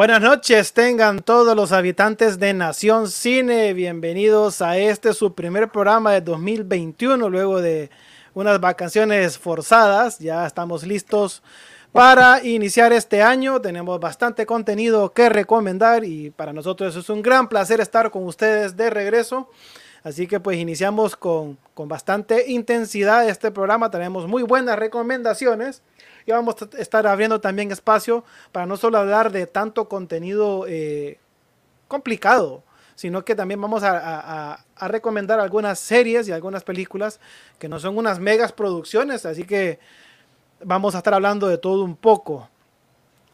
Buenas noches, tengan todos los habitantes de Nación Cine. Bienvenidos a este su primer programa de 2021, luego de unas vacaciones forzadas. Ya estamos listos para iniciar este año. Tenemos bastante contenido que recomendar y para nosotros es un gran placer estar con ustedes de regreso. Así que pues iniciamos con, con bastante intensidad este programa. Tenemos muy buenas recomendaciones vamos a estar abriendo también espacio para no solo hablar de tanto contenido eh, complicado, sino que también vamos a, recomendar algunas series y algunas películas que no son unas megas producciones, así que vamos a estar hablando de todo un poco.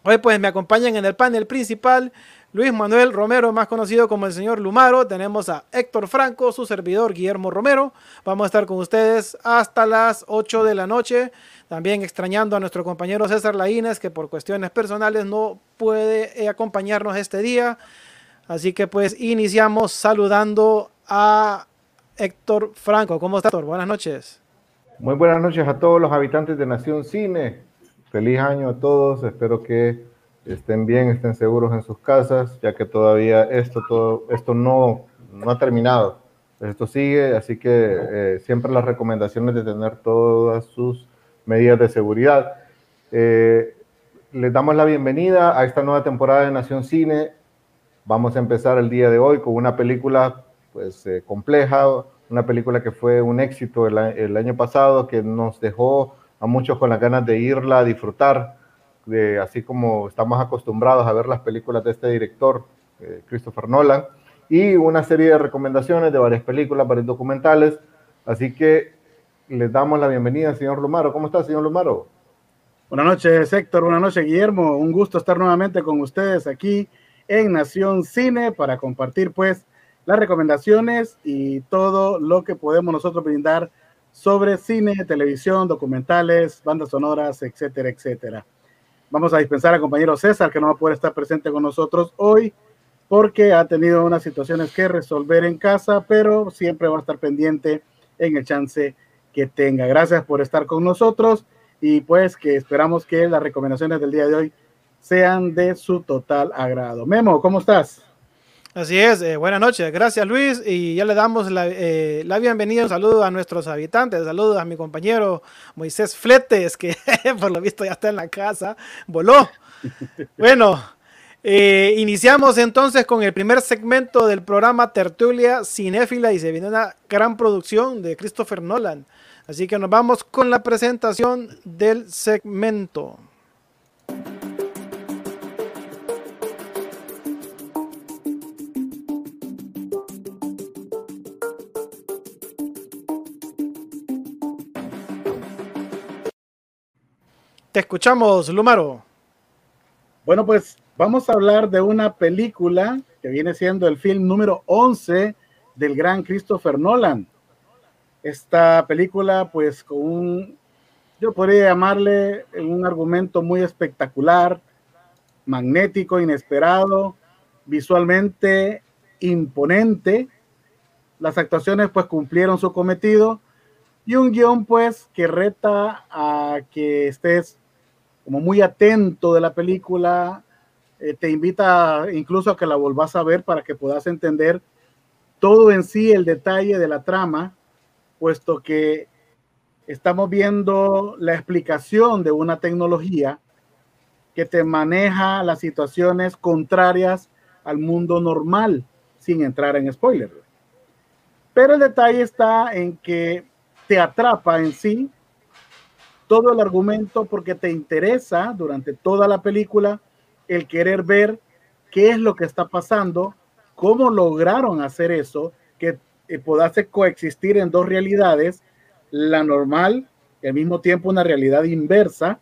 Hoy pues me acompañan en el panel principal Luis Manuel Romero, más conocido como el señor Lumaro. Tenemos a Héctor Franco, su servidor Guillermo Romero. Vamos a estar con ustedes hasta las 8 de la noche. También extrañando a nuestro compañero César Laínez, que por cuestiones personales no puede eh, acompañarnos este día. Así que pues iniciamos saludando a Héctor Franco. ¿Cómo está, Héctor? Buenas noches. Muy buenas noches a todos los habitantes de Nación Cine. Feliz año a todos. Espero que estén bien, estén seguros en sus casas, ya que todavía esto, todo, esto no, no ha terminado. Esto sigue, así que eh, siempre las recomendaciones de tener todas sus medidas de seguridad. Eh, les damos la bienvenida a esta nueva temporada de Nación Cine. Vamos a empezar el día de hoy con una película pues, eh, compleja, una película que fue un éxito el, año pasado, que nos dejó a muchos con las ganas de irla a disfrutar así como estamos acostumbrados a ver las películas de este director, eh, Christopher Nolan, y una serie de recomendaciones de varias películas, varios documentales. Así que les damos la bienvenida, señor Lumaro. ¿Cómo está, señor Lumaro? Buenas noches, Héctor. Buenas noches, Guillermo. Un gusto estar nuevamente con ustedes aquí en Nación Cine para compartir, pues, las recomendaciones y todo lo que podemos nosotros brindar sobre cine, televisión, documentales, bandas sonoras, etcétera, etcétera. Vamos a dispensar al compañero César, que no va a poder estar presente con nosotros hoy, porque ha tenido unas situaciones que resolver en casa, pero siempre va a estar pendiente en el chance que tenga. Gracias por estar con nosotros y pues que esperamos que las recomendaciones del día de hoy sean de su total agrado. Memo, ¿cómo estás? Así es, eh, buenas noches, gracias Luis y ya le damos la, eh, la, bienvenida, un saludo a nuestros habitantes, saludos a mi compañero Moisés Fletes, que por lo visto ya está en la casa, voló. Bueno, eh, iniciamos entonces con el primer segmento del programa Tertulia Cinéfila y se viene una gran producción de Christopher Nolan. Así que nos vamos con la presentación del segmento. Te escuchamos, Lumaro. Bueno, pues vamos a hablar de una película que viene siendo el film número 11 del gran Christopher Nolan. Esta película, pues con un, yo podría llamarle un argumento muy espectacular, magnético, inesperado, visualmente imponente. Las actuaciones pues cumplieron su cometido y un guion pues que reta a que estés como muy atento de la película, eh, te invita incluso a que la volvás a ver para que puedas entender todo en sí el detalle de la trama, puesto que estamos viendo la explicación de una tecnología que te maneja las situaciones contrarias al mundo normal, sin entrar en spoiler. Pero el detalle está en que te atrapa en sí todo el argumento porque te interesa durante toda la película el querer ver qué es lo que está pasando, cómo lograron hacer eso, que eh, podase coexistir en dos realidades, la normal y al mismo tiempo una realidad inversa,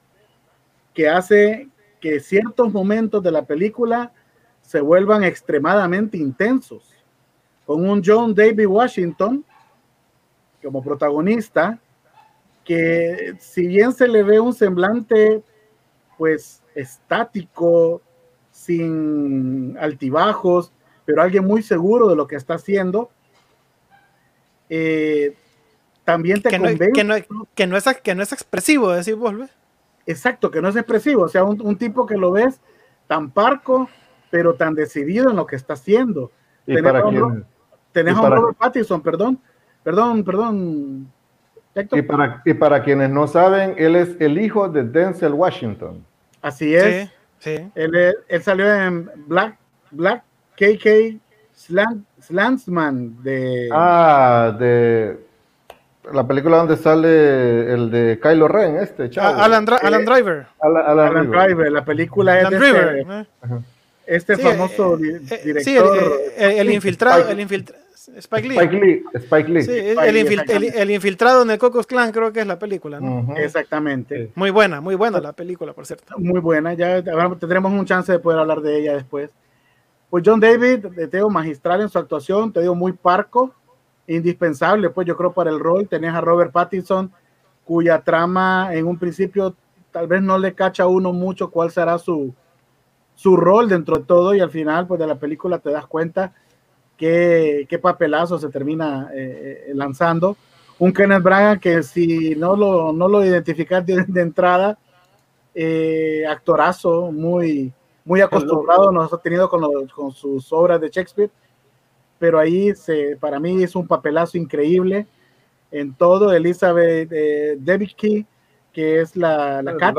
que hace que ciertos momentos de la película se vuelvan extremadamente intensos. Con un John David Washington como protagonista, que si bien se le ve un semblante pues estático, sin altibajos, pero alguien muy seguro de lo que está haciendo, eh, también te que no, que, no, que, no, es, que no es expresivo, decir vuelve. Exacto, que no es expresivo, o sea, un, un, tipo que lo ves tan parco, pero tan decidido en lo que está haciendo. ¿Y para quién? Tenés a Robert Pattinson, perdón, perdón, perdón. Y para, y para quienes no saben, él es el hijo de Denzel Washington. Así es. Sí, Él, él, salió en Black, Black KK Slantsman de. Ah, de la película donde sale el de Kylo Ren, este, chavo. Alan, Alan, Driver. Alan, Driver. la película es de Driver, este, eh. este famoso eh, eh, director. Sí, el, infiltrado, el infiltrado. Spike Lee. Spike Lee. Spike Lee. Sí, el, infiltrado en el Cocos Clan creo que es la película, ¿no? Exactamente. Muy buena, muy buena la película, por cierto. Muy buena, ya tendremos un chance de poder hablar de ella después. Pues John David, te digo, magistral en su actuación, te digo, muy parco, indispensable, pues yo creo para el rol. Tenés a Robert Pattinson, cuya trama en un principio tal vez no le cacha a uno mucho cuál será su, su rol dentro de todo y al final pues de la película te das cuenta qué, qué papelazo se termina eh, eh, lanzando. Un Kenneth Branagh que si no lo, no lo identificas de, entrada, eh, actorazo, muy, muy acostumbrado nos ha tenido con, con sus obras de Shakespeare pero ahí se, para mí es un papelazo increíble en todo. Elizabeth eh, Debicki, que es la, la Cat.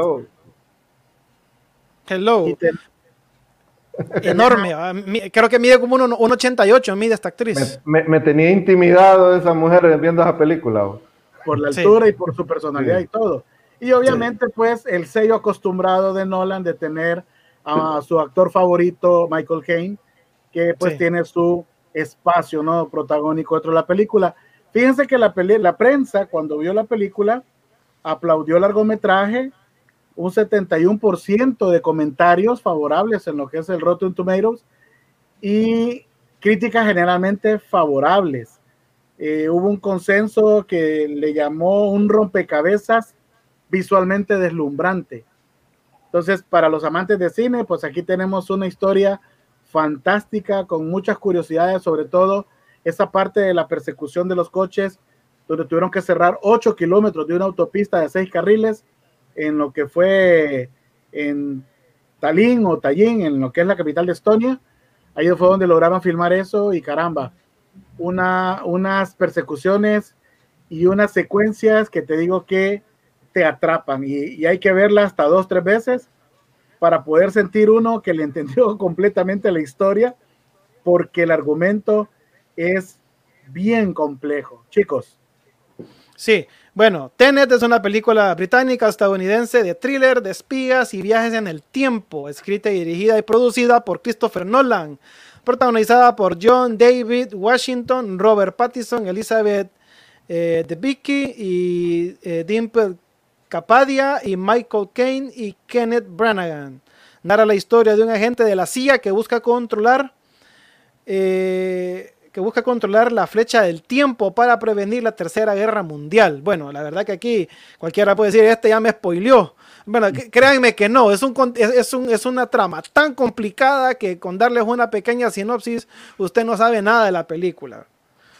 Hello. Enorme, ah, creo que mide como 1,88, mide esta actriz. Me, tenía intimidado esa mujer viendo esa película. Por la altura y por su personalidad y todo. Y obviamente, pues, el sello acostumbrado de Nolan de tener a su actor favorito, Michael Caine, que pues tiene su espacio ¿no? protagónico dentro de la película. Fíjense que la, la prensa, cuando vio la película, aplaudió el largometraje, un 71% de comentarios favorables en lo que es el Rotten Tomatoes y críticas generalmente favorables. Eh, hubo un consenso que le llamó un rompecabezas visualmente deslumbrante. Entonces, para los amantes de cine, pues aquí tenemos una historia fantástica, con muchas curiosidades, sobre todo esa parte de la persecución de los coches, donde tuvieron que cerrar 8 kilómetros de una autopista de 6 carriles en lo que fue en Tallinn o Tallinn, en lo que es la capital de Estonia. Ahí fue donde lograron filmar eso y caramba, una, unas persecuciones y unas secuencias que te digo que te atrapan y, hay que verlas hasta dos, tres veces para poder sentir uno que le entendió completamente la historia, porque el argumento es bien complejo. Chicos. Sí, bueno, Tenet es una película británica estadounidense de thriller, de espías y viajes en el tiempo, escrita y dirigida y producida por Christopher Nolan, protagonizada por John David Washington, Robert Pattinson, Elizabeth eh, Debicki y eh, Dimple Capadia y Michael Caine y Kenneth Branagh. Narra la historia de un agente de la CIA que busca controlar eh, que busca controlar la flecha del tiempo para prevenir la tercera guerra mundial. Bueno, la verdad que aquí cualquiera puede decir, este ya me spoileó. Bueno, créanme que no, es, un, es, un, es una trama tan complicada que con darles una pequeña sinopsis, usted no sabe nada de la película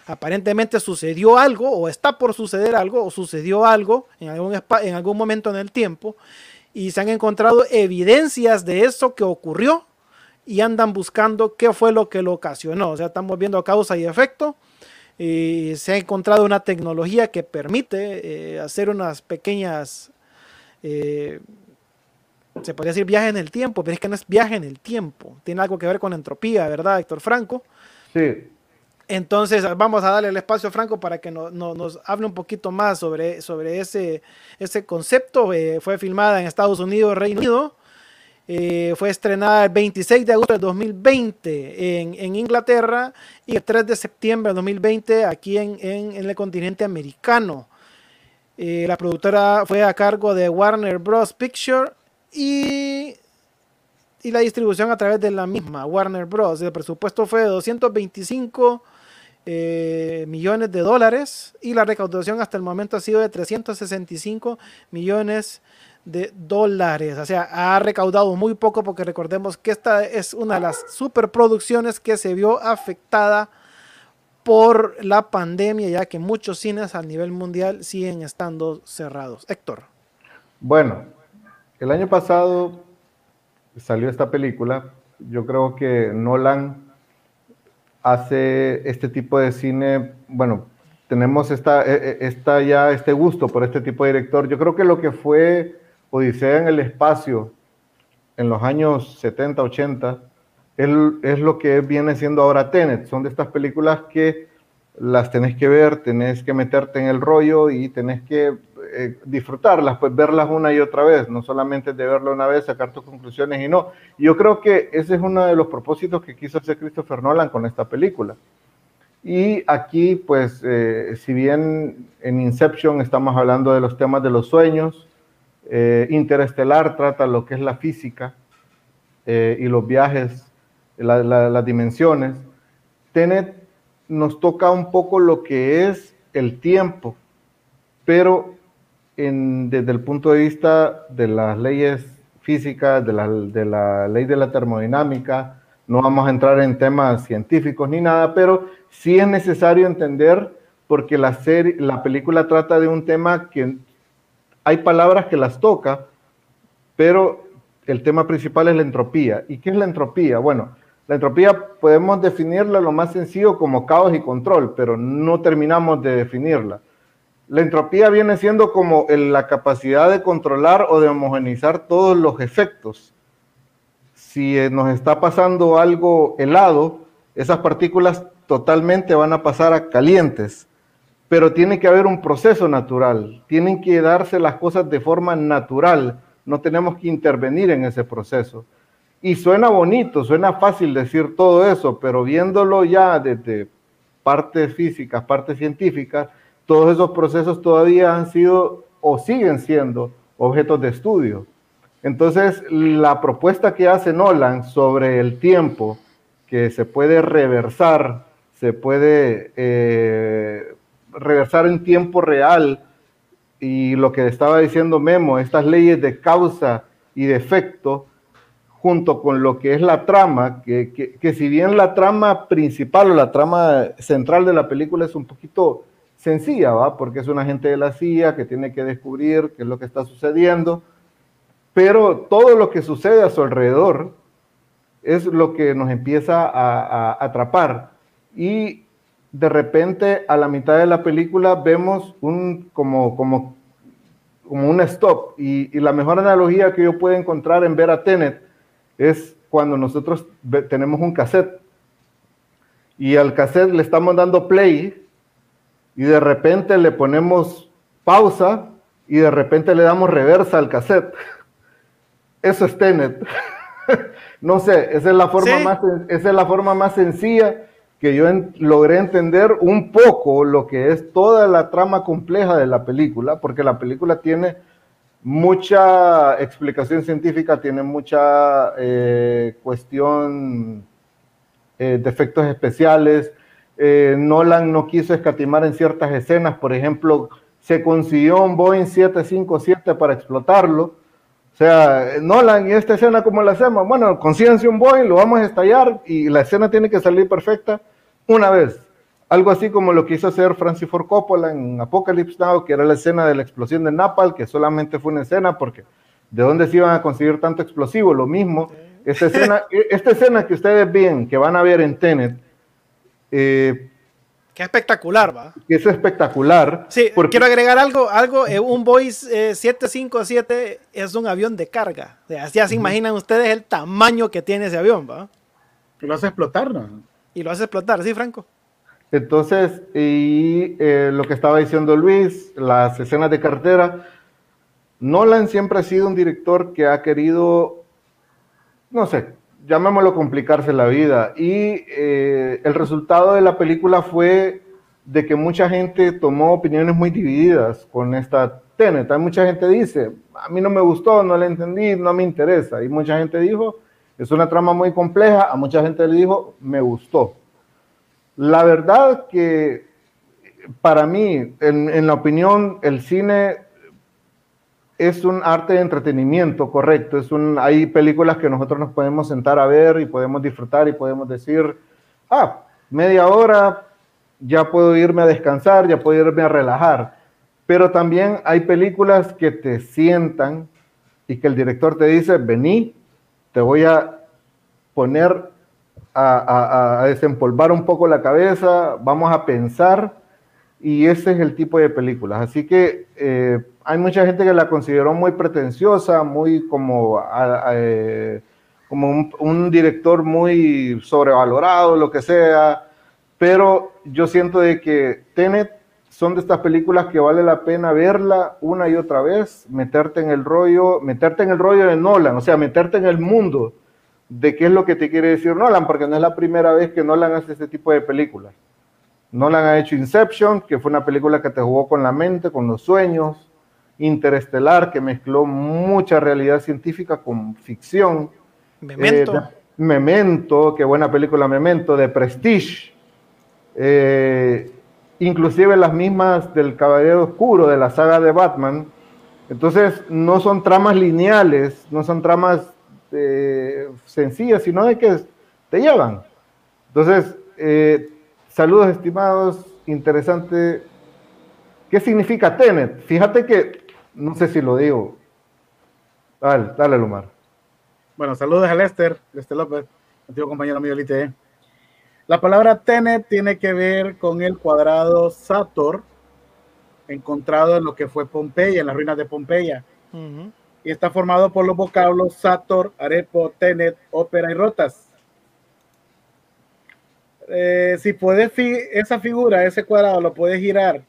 aparentemente sucedió algo o está por suceder algo o sucedió algo en algún, en algún momento en el tiempo y se han encontrado evidencias de eso que ocurrió y andan buscando qué fue lo que lo ocasionó. O sea, estamos viendo causa y efecto. Y se ha encontrado una tecnología que permite eh, hacer unas pequeñas, eh, se podría decir viaje en el tiempo, pero es que no es viaje en el tiempo. Tiene algo que ver con entropía, ¿verdad, Héctor Franco? Sí, entonces vamos a darle el espacio a Franco para que nos hable un poquito más sobre, sobre ese, ese concepto. Eh, fue filmada en Estados Unidos, Reino Unido. Eh, fue estrenada el 26 de agosto de 2020 en, en, Inglaterra y el 3 de septiembre de 2020 aquí en, en, el continente americano. Eh, la productora fue a cargo de Warner Bros. Picture y, y la distribución a través de la misma Warner Bros. El presupuesto fue de 225 eh, millones de dólares y la recaudación hasta el momento ha sido de 365 millones de dólares. O sea, ha recaudado muy poco porque recordemos que esta es una de las superproducciones que se vio afectada por la pandemia, ya que muchos cines a nivel mundial siguen estando cerrados. Héctor. Bueno, el año pasado salió esta película Yo creo que Nolan hace este tipo de cine, bueno, tenemos esta, e, e, esta ya este gusto por este tipo de director. Yo creo que lo que fue Odisea en el espacio en los años 70, 80, es, es lo que viene siendo ahora Tenet. Son de estas películas que las tenés que ver, tenés que meterte en el rollo y tenés que eh, disfrutarlas, pues verlas una y otra vez, no solamente de verlo una vez, sacar tus conclusiones y no. Yo creo que ese es uno de los propósitos que quiso hacer Christopher Nolan con esta película. Y aquí, pues, eh, si bien en Inception estamos hablando de los temas de los sueños, eh, Interestelar trata lo que es la física y los viajes, las dimensiones. Tenet nos toca un poco lo que es el tiempo, pero desde el punto de vista de las leyes físicas, de la, de la ley de la termodinámica, no vamos a entrar en temas científicos ni nada, pero sí es necesario entender porque la, serie, la película trata de un tema que hay palabras que las toca, pero el tema principal es la entropía. ¿Y qué es la entropía? Bueno, la entropía podemos definirla lo más sencillo como caos y control, pero no terminamos de definirla. La entropía viene siendo como la capacidad de controlar o de homogenizar todos los efectos. Si eh, nos está pasando algo helado, esas partículas totalmente van a pasar a calientes, pero tiene que haber un proceso natural, tienen que darse las cosas de forma natural, no tenemos que intervenir en ese proceso. Y suena bonito, suena fácil decir todo eso, pero viéndolo ya desde partes físicas, partes científicas, todos esos procesos todavía han sido o siguen siendo objetos de estudio. Entonces, la propuesta que hace Nolan sobre el tiempo, que se puede reversar, se puede eh, reversar en tiempo real, y lo que estaba diciendo Memo, estas leyes de causa y de efecto, junto con lo que es la trama, que, que si bien la trama principal o la trama central de la película es un poquito sencilla, ¿va? Porque es un agente de la CIA que tiene que descubrir qué es lo que está sucediendo, pero todo lo que sucede a su alrededor es lo que nos empieza a, atrapar. Y de repente, a la mitad de la película, vemos un, como, como, como un stop. Y, la mejor analogía que yo puedo encontrar en ver a Tenet es cuando nosotros tenemos un cassette y al cassette le estamos dando play y de repente le ponemos pausa y de repente le damos reversa al cassette. Eso es Tenet. no sé, esa es la forma, más, esa es la forma más sencilla que yo logré entender un poco lo que es toda la trama compleja de la película, porque la película tiene mucha explicación científica, tiene mucha eh, cuestión eh, de efectos especiales, eh, Nolan no quiso escatimar en ciertas escenas, por ejemplo, se consiguió un Boeing 757 para explotarlo. O sea, Nolan, ¿y esta escena cómo la hacemos? Bueno, consíguense un Boeing, lo vamos a estallar y la escena tiene que salir perfecta una vez. Algo así como lo quiso hacer Francis Ford Coppola en Apocalypse Now, que era la escena de la explosión de Napal, que solamente fue una escena porque ¿de dónde se iban a conseguir tanto explosivo? Lo mismo. Esta escena, esta escena que ustedes ven, que van a ver en Tenet, eh, Qué espectacular, va. Que es espectacular. Sí, quiero agregar algo, algo, eh, un Boeing 757 eh, es un avión de carga. así ya se imaginan ustedes el tamaño que tiene ese avión, va. Y lo hace explotar, ¿no? Y lo hace explotar, sí, Franco. Entonces, y lo que estaba diciendo Luis, las escenas de carretera, Nolan siempre ha sido un director que ha querido, no sé, llamémoslo complicarse la vida. Y eh, el resultado de la película fue de que mucha gente tomó opiniones muy divididas con esta Tenet. Mucha gente dice, a mí no me gustó, no la entendí, no me interesa. Y mucha gente dijo, es una trama muy compleja. A mucha gente le dijo, me gustó. La verdad que para mí, en la opinión, el cine es un arte de entretenimiento, correcto. Es un, hay películas que nosotros nos podemos sentar a ver y podemos disfrutar y podemos decir, ah, media hora, ya puedo irme a descansar, ya puedo irme a relajar. Pero también hay películas que te sientan y que el director te dice, vení, te voy a poner a, desempolvar un poco la cabeza, vamos a pensar y ese es el tipo de películas. Así que eh, hay mucha gente que la consideró muy pretenciosa, muy como, eh, como un, director muy sobrevalorado, lo que sea, pero yo siento de que Tenet son de estas películas que vale la pena verla una y otra vez, meterte en el rollo, meterte en el rollo de Nolan, o sea, meterte en el mundo de qué es lo que te quiere decir Nolan, porque no es la primera vez que Nolan hace este tipo de películas. Nolan ha hecho Inception, que fue una película que te jugó con la mente, con los sueños, Interestelar, que mezcló mucha realidad científica con ficción. Memento. Eh, Memento, qué buena película Memento, de Prestige. Eh, inclusive las mismas del Caballero Oscuro, de la saga de Batman. Entonces, no son tramas lineales, no son tramas este, sencillas, sino de que te llevan. Entonces, eh, saludos estimados, interesante. ¿Qué significa Tenet? Fíjate que, no sé si lo digo. Dale, dale, Lumar. Bueno, saludos a Lester, Lester López, antiguo compañero mío del ITE. La palabra Tenet tiene que ver con el cuadrado Sator, encontrado en lo que fue Pompeya, en las ruinas de Pompeya y está formado por los vocablos Sator, Arepo, Tenet, Ópera y Rotas. Eh, si puedes, esa figura, ese cuadrado, lo puedes girar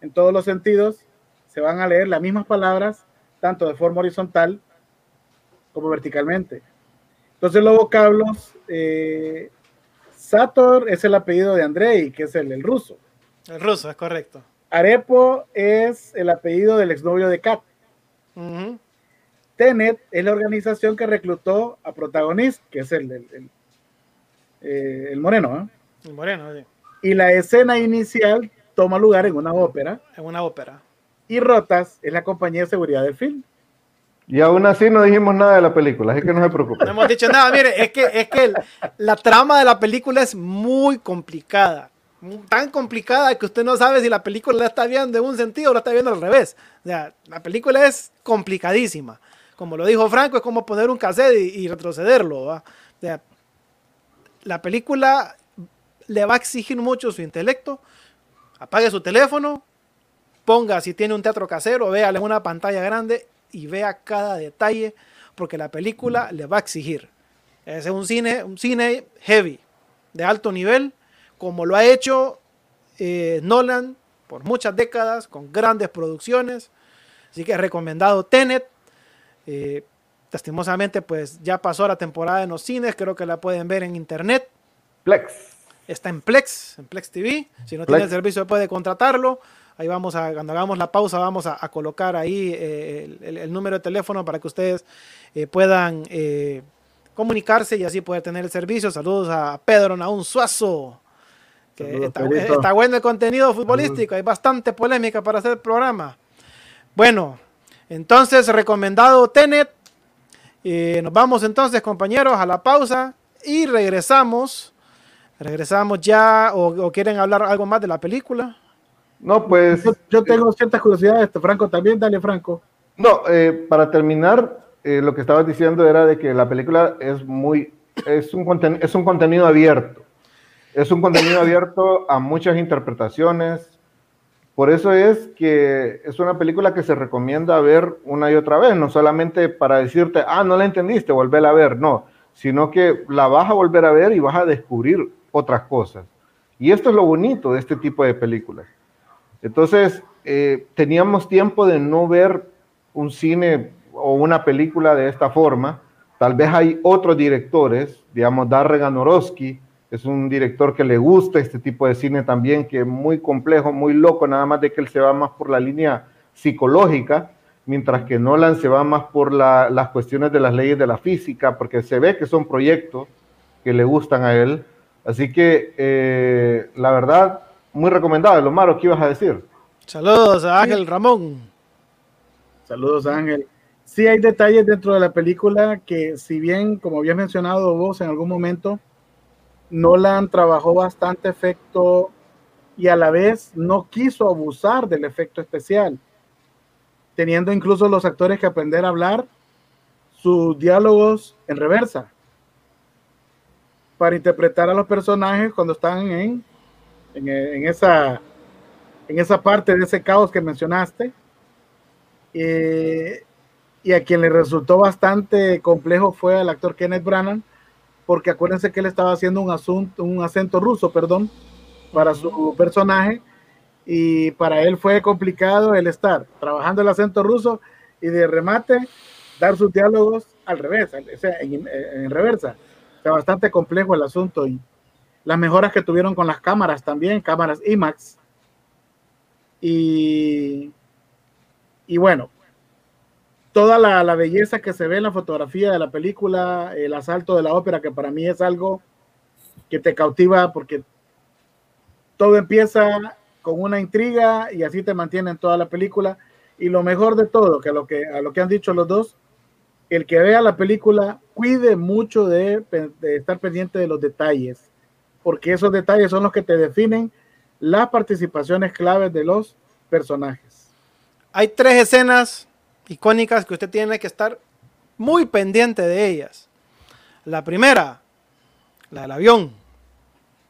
en todos los sentidos, se van a leer las mismas palabras, tanto de forma horizontal como verticalmente. Entonces los vocablos, eh, Sator es el apellido de Andrei, que es el, el ruso. El ruso, es correcto. Arepo es el apellido del exnovio de Kat. Tenet es la organización que reclutó a protagonista, que es el, el, eh, moreno. ¿eh? El moreno, sí. Y la escena inicial toma lugar en una ópera. En una ópera. Y Rotas es la compañía de seguridad del film. Y aún así no dijimos nada de la película, así que no se preocupe. No hemos dicho nada, mire, es que, es que la trama de la película es muy complicada. Tan complicada que usted no sabe si la película la está viendo en un sentido o la está viendo al revés. O sea, la película es complicadísima como lo dijo Franco, es como poner un cassette y, retrocederlo. La película le va a exigir mucho su intelecto. Apague su teléfono, ponga si tiene un teatro casero, véale en una pantalla grande y vea cada detalle, porque la película le va a exigir. Es un cine, un cine heavy, de alto nivel, como lo ha hecho eh, Nolan por muchas décadas, con grandes producciones. Así que recomendado Tenet, eh, lastimosamente, pues ya pasó la temporada en los cines, creo que la pueden ver en internet. Plex. Está en Plex, en Plex TV. Si no tiene el servicio puede contratarlo. Ahí vamos a, cuando hagamos la pausa, vamos a, colocar ahí eh, el, número de teléfono para que ustedes eh, puedan comunicarse y así poder tener el servicio. Saludos a Pedro Naún Suazo. Que está, bueno el contenido futbolístico, hay bastante polémica para hacer el programa. Bueno, entonces, recomendado Tenet. Nos vamos entonces, compañeros, a la pausa y regresamos. Regresamos ya o, quieren hablar algo más de la película. No, pues. Yo, tengo ciertas curiosidades, Franco, también, dale, Franco. No, eh, para terminar, eh, lo que estabas diciendo era de que la película es muy. Es un, es un contenido abierto. Es un contenido abierto a muchas interpretaciones, por eso es que es una película que se recomienda ver una y otra vez, no solamente para decirte, ah, no la entendiste, volver a ver, no, sino que la vas a volver a ver y vas a descubrir otras cosas. Y esto es lo bonito de este tipo de películas. Entonces, eh, teníamos tiempo de no ver un cine o una película de esta forma. Tal vez hay otros directores, digamos, Darren Aronofsky, es un director que le gusta este tipo de cine también, que es muy complejo, muy loco, nada más de que él se va más por la línea psicológica, mientras que Nolan se va más por las cuestiones de las leyes de la física, porque se ve que son proyectos que le gustan a él. Así que, eh, la verdad, muy recomendable. Lomaro, ¿qué ibas a decir? Saludos a Ángel Ramón. Saludos, Ángel. Sí hay detalles dentro de la película que, si bien, como habías mencionado vos en algún momento, Nolan trabajó bastante efecto y a la vez no quiso abusar del efecto especial, teniendo incluso los actores que aprender a hablar sus diálogos en reversa. para interpretar a los personajes cuando están en, en, esa, en esa parte de ese caos que mencionaste. Eh, y a quien le resultó bastante complejo fue al actor Kenneth Branagh, porque acuérdense que él estaba haciendo un, asunto, un acento ruso, perdón, para su personaje, y para él fue complicado el estar trabajando el acento ruso y de remate dar sus diálogos al revés, o sea, en, en reversa. O sea, bastante complejo el asunto y las mejoras que tuvieron con las cámaras también, cámaras IMAX. Y, y bueno, toda la, la, belleza que se ve en la fotografía de la película, el asalto de la ópera, que para mí es algo que te cautiva porque todo empieza con una intriga y así te mantiene en toda la película. Y lo mejor de todo, que a lo que, a lo que han dicho los dos, el que vea la película cuide mucho de, de estar pendiente de los detalles, porque esos detalles son los que te definen las participaciones claves de los personajes. Hay tres escenas icónicas que usted tiene que estar muy pendiente de ellas. La primera, la del avión.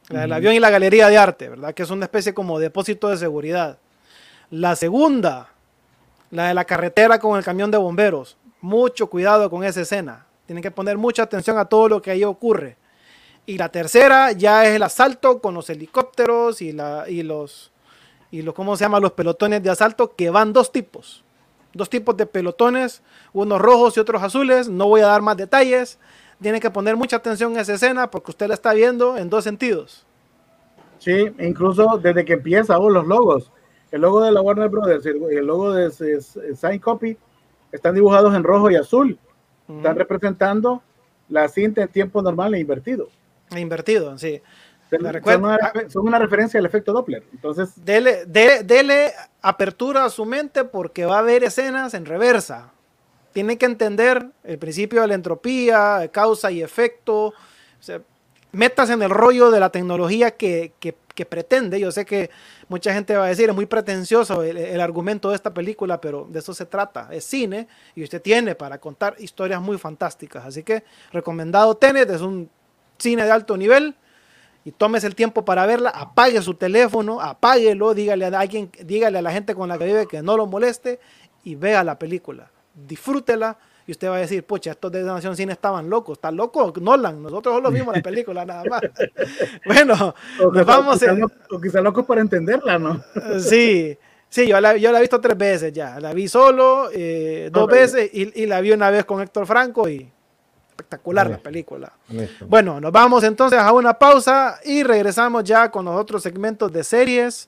La del avión y la galería de arte, ¿verdad? Que es una especie como depósito de seguridad. La segunda, la de la carretera con el camión de bomberos. Mucho cuidado con esa escena. Tienen que poner mucha atención a todo lo que ahí ocurre. Y la tercera ya es el asalto con los helicópteros y, la, y los, y los, ¿cómo se llama? Los pelotones de asalto que van dos tipos dos tipos de pelotones, unos rojos y otros azules. No voy a dar más detalles. Tiene que poner mucha atención a esa escena porque usted la está viendo en dos sentidos. Sí, incluso desde que empieza oh, los logos. El logo de la Warner Brothers y el logo de Sign Copy están dibujados en rojo y azul. Están representando la cinta en tiempo normal e invertido. E invertido, sí. Son una, referencia al efecto Doppler. Entonces, dele, dele, apertura a su mente porque va a haber escenas en reversa. Tiene que entender el principio de la entropía, causa y efecto. metas en el rollo de la tecnología que, pretende. Yo sé que mucha gente va a decir, es muy pretencioso el, el, argumento de esta película, pero de eso se trata. Es cine y usted tiene para contar historias muy fantásticas. Así que recomendado Tenet, es un cine de alto nivel y tomes el tiempo para verla, apague su teléfono, apáguelo, dígale a alguien, dígale a la gente con la que vive que no lo moleste y vea la película. Disfrútela y usted va a decir, pucha, estos de Nación Cine estaban locos, ¿están locos? Nolan, nosotros solo vimos la película nada más. bueno, nos vamos. O quizá, locos para entenderla, ¿no? sí. Sí, yo la, yo la he visto tres veces ya. La vi solo, eh, dos veces y, y, la vi una vez con Héctor Franco y espectacular la película. Bueno, nos vamos entonces a una pausa y regresamos ya con los otros segmentos de series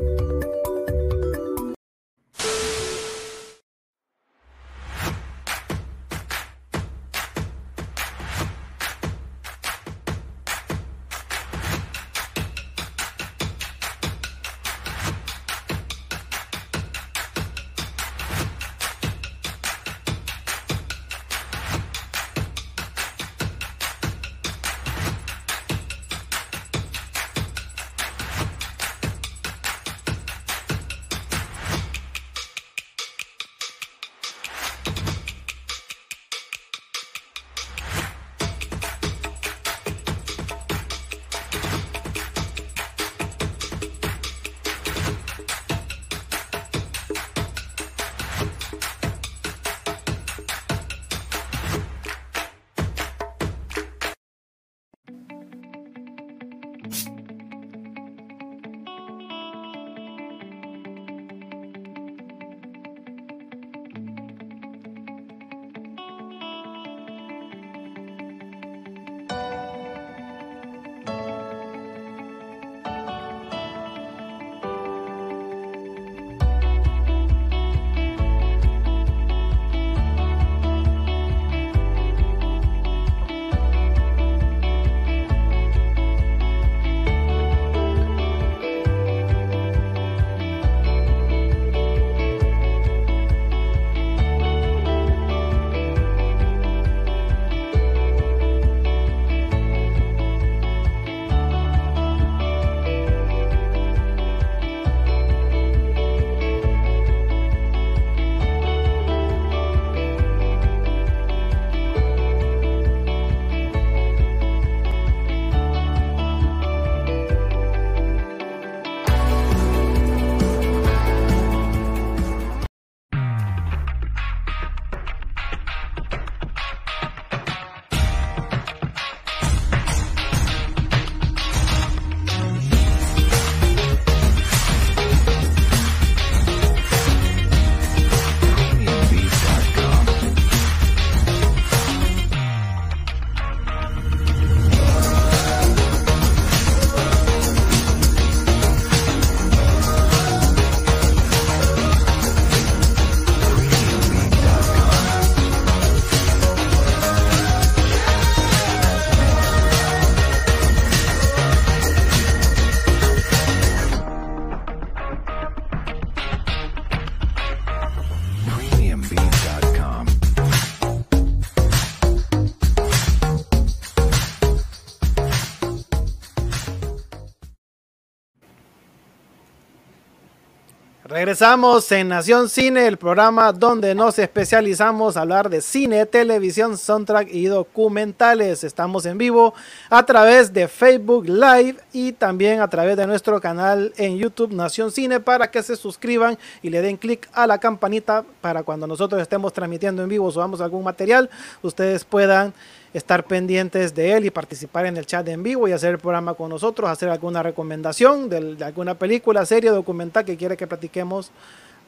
Regresamos en Nación Cine, el programa donde nos especializamos a hablar de cine, televisión, soundtrack y documentales. Estamos en vivo a través de Facebook Live y también a través de nuestro canal en YouTube Nación Cine para que se suscriban y le den clic a la campanita para cuando nosotros estemos transmitiendo en vivo o subamos algún material, ustedes puedan estar pendientes de él y participar en el chat en vivo y hacer el programa con nosotros, hacer alguna recomendación de, alguna película, serie, documental que quiere que platiquemos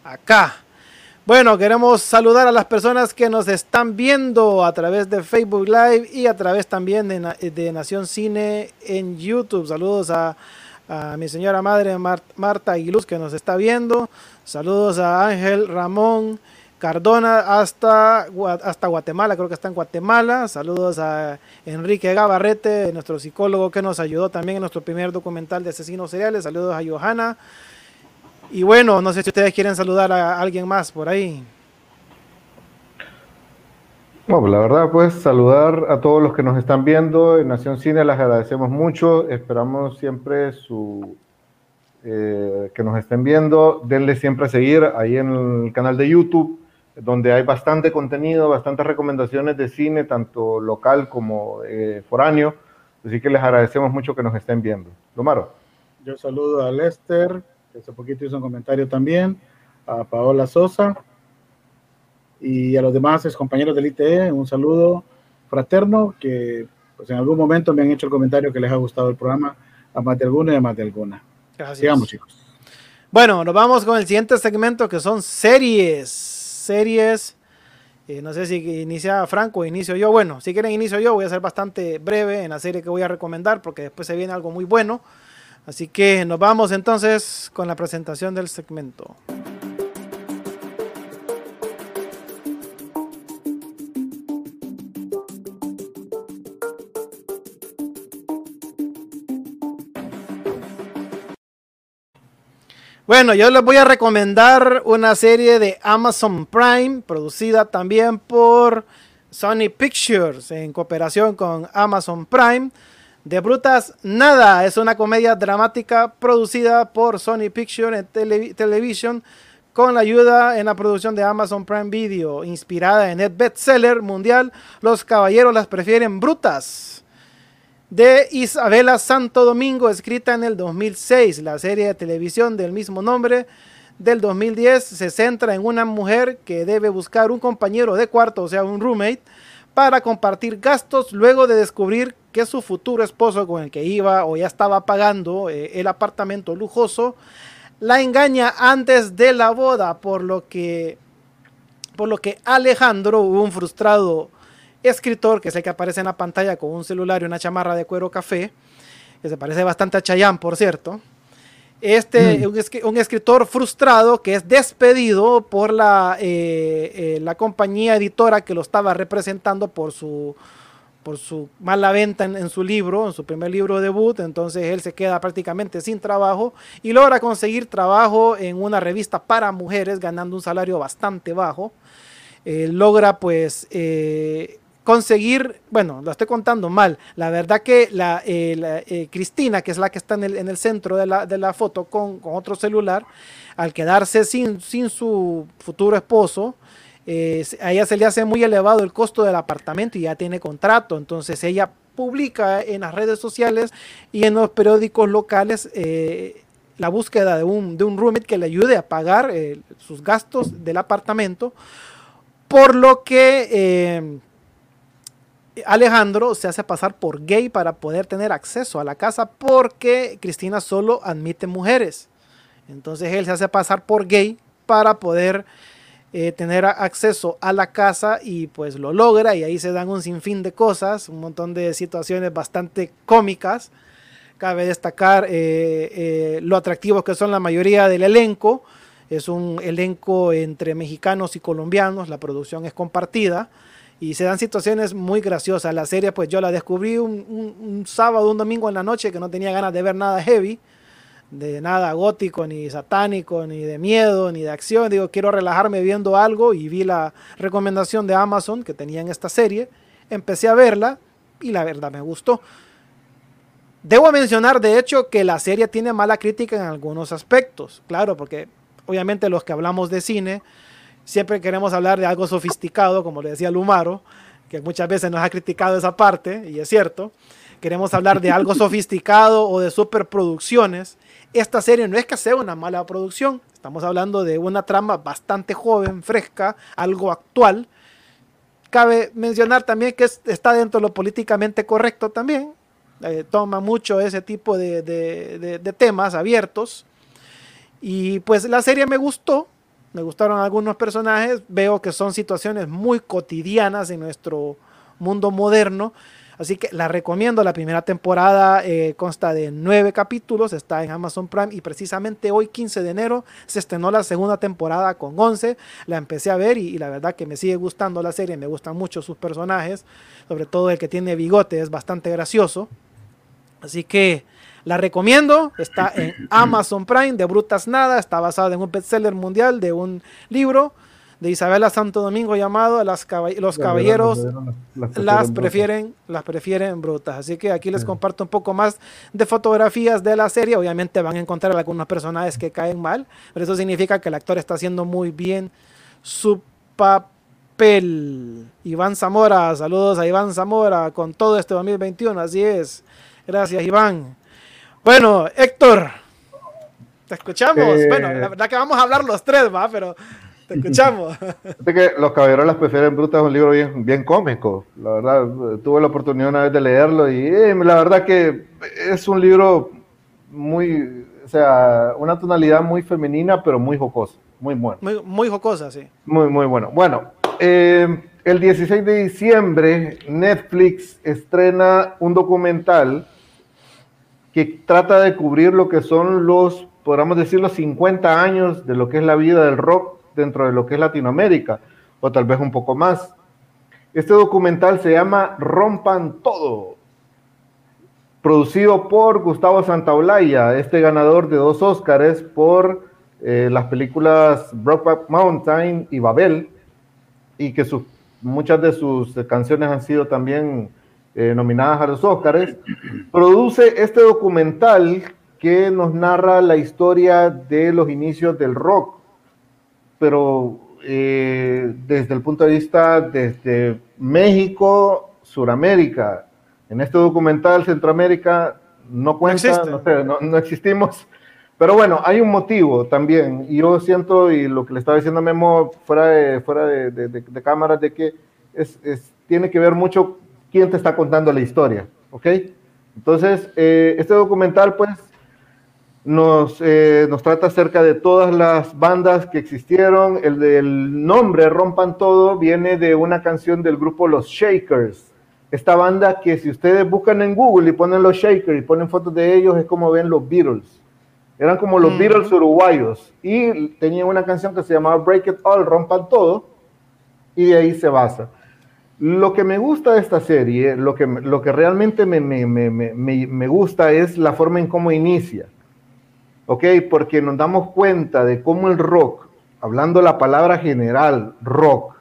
acá. Bueno, queremos saludar a las personas que nos están viendo a través de Facebook Live y a través también de, de Nación Cine en YouTube. Saludos a, mi señora madre Marta Aguiluz que nos está viendo. Saludos a Ángel Ramón. Cardona hasta, hasta Guatemala, creo que está en Guatemala. Saludos a Enrique Gabarrete, nuestro psicólogo que nos ayudó también en nuestro primer documental de asesinos seriales. Saludos a Johanna. Y bueno, no sé si ustedes quieren saludar a alguien más por ahí. Bueno, pues la verdad, pues saludar a todos los que nos están viendo en Nación Cine, les agradecemos mucho, esperamos siempre su, eh, que nos estén viendo, denle siempre a seguir ahí en el canal de YouTube, donde hay bastante contenido, bastantes recomendaciones de cine, tanto local como eh, foráneo. Así que les agradecemos mucho que nos estén viendo. Lomaro. Yo saludo a Lester, que hace poquito hizo un comentario también, a Paola Sosa y a los demás compañeros del ITE, un saludo fraterno que pues en algún momento me han hecho el comentario que les ha gustado el programa a más de alguna y a más de alguna. Gracias. Sigamos, chicos. Bueno, nos vamos con el siguiente segmento que son series series. Eh, no sé si inicia Franco o inicio yo. Bueno, si quieren inicio yo, voy a ser bastante breve en la serie que voy a recomendar porque después se viene algo muy bueno. Así que nos vamos entonces con la presentación del segmento. Bueno, yo les voy a recomendar una serie de Amazon Prime, producida también por Sony Pictures en cooperación con Amazon Prime. De Brutas Nada es una comedia dramática producida por Sony Pictures Television con la ayuda en la producción de Amazon Prime Video, inspirada en el bestseller mundial Los caballeros las prefieren brutas de Isabela Santo Domingo, escrita en el 2006. La serie de televisión del mismo nombre del 2010 se centra en una mujer que debe buscar un compañero de cuarto, o sea, un roommate, para compartir gastos luego de descubrir que su futuro esposo con el que iba o ya estaba pagando eh, el apartamento lujoso la engaña antes de la boda, por lo que por lo que Alejandro, un frustrado escritor, que es el que aparece en la pantalla con un celular y una chamarra de cuero café, que se parece bastante a Chayanne, por cierto. Este, mm. un, escritor frustrado que es despedido por la, eh, eh, la compañía editora que lo estaba representando por su, por su mala venta en, en, su libro, en su primer libro debut, entonces él se queda prácticamente sin trabajo y logra conseguir trabajo en una revista para mujeres ganando un salario bastante bajo. Eh, logra pues conseguir, bueno, lo estoy contando mal, la verdad que la, eh, eh, Cristina, que es la que está en el, centro de la, foto con, otro celular, al quedarse sin, sin su futuro esposo, eh, a ella se le hace muy elevado el costo del apartamento y ya tiene contrato, entonces ella publica en las redes sociales y en los periódicos locales la búsqueda de un, de un roommate que le ayude a pagar sus gastos del apartamento, por lo que Alejandro se hace pasar por gay para poder tener acceso a la casa porque Cristina solo admite mujeres. Entonces él se hace pasar por gay para poder eh, tener acceso a la casa y pues lo logra y ahí se dan un sinfín de cosas, un montón de situaciones bastante cómicas. Cabe destacar eh, eh, lo atractivos que son la mayoría del elenco. Es un elenco entre mexicanos y colombianos, la producción es compartida y se dan situaciones muy graciosas. La serie, pues yo la descubrí un, sábado, un domingo en la noche que no tenía ganas de ver nada heavy, de nada gótico, ni satánico, ni de miedo, ni de acción. Digo, quiero relajarme viendo algo y vi la recomendación de Amazon que tenía en esta serie. Empecé a verla y la verdad me gustó. Debo mencionar, de hecho, que la serie tiene mala crítica en algunos aspectos. Claro, porque obviamente los que hablamos de cine, siempre queremos hablar de algo sofisticado, como le decía Lumaro, que muchas veces nos ha criticado esa parte, y es cierto. Queremos hablar de algo sofisticado o de superproducciones. Esta serie no es que sea una mala producción, estamos hablando de una trama bastante joven, fresca, algo actual. Cabe mencionar también que está dentro de lo políticamente correcto también. Eh, toma mucho ese tipo de, de temas abiertos. Y pues la serie me gustó, me gustaron algunos personajes, veo que son situaciones muy cotidianas en nuestro mundo moderno, así que la recomiendo. La primera temporada eh, consta de nueve capítulos, está en Amazon Prime y precisamente hoy 15 de enero se estrenó la segunda temporada con 11. La empecé a ver y, y la verdad que me sigue gustando la serie, me gustan mucho sus personajes, sobre todo el que tiene bigote, es bastante gracioso. Así que la recomiendo, está en Amazon Prime de Brutas Nada, está basada en un bestseller mundial de un libro de Isabela Santo Domingo llamado Los caballeros las, prefieren las prefieren brutas. Así que aquí les comparto un poco más de fotografías de la serie. Obviamente van a encontrar algunos personajes que caen mal, pero eso significa que el actor está haciendo muy bien su papel. Iván Zamora, saludos a Iván Zamora con todo este 2021, así es. Gracias Iván. Bueno, Héctor, te escuchamos. Eh, bueno, la verdad que vamos a hablar los tres, va, pero te escuchamos. que Los Caballeros las prefieren brutas es un libro bien, bien cómico. La verdad, tuve la oportunidad una vez de leerlo y eh, la verdad que es un libro muy, o sea, una tonalidad muy femenina, pero muy jocosa, muy bueno. Muy, muy jocosa, sí. Muy, muy bueno. Bueno, eh, el 16 de diciembre Netflix estrena un documental que trata de cubrir lo que son los, podríamos decir, los 50 años de lo que es la vida del rock dentro de lo que es Latinoamérica, o tal vez un poco más. Este documental se llama Rompan Todo, producido por Gustavo Santaolalla, este ganador de dos Óscares por eh, las películas Brokeback Mountain y Babel, y que sus, muchas de sus canciones han sido también eh, nominadas a los Óscares, produce este documental que nos narra la historia de los inicios del rock, pero eh, desde el punto de vista desde México, Suramérica. En este documental Centroamérica no cuenta, no, no, existimos. Pero bueno, hay un motivo también. Y yo siento, y lo que le estaba diciendo a Memo fuera de, fuera de, de, de cámaras, de que es, es, tiene que ver mucho quién te está contando la historia, ¿ok? Entonces, eh, este documental, pues, nos, eh, nos trata acerca de todas las bandas que existieron. El del nombre, Rompan Todo, viene de una canción del grupo Los Shakers. Esta banda que si ustedes buscan en Google y ponen Los Shakers y ponen fotos de ellos, es como ven los Beatles. Eran como los Beatles uruguayos. Y tenían una canción que se llamaba Break It All, Rompan Todo. Y de ahí se basa. Lo que me gusta de esta serie, lo que, lo que realmente me, me, me, me, gusta es la forma en cómo inicia. ¿Ok? Porque nos damos cuenta de cómo el rock, hablando la palabra general, rock,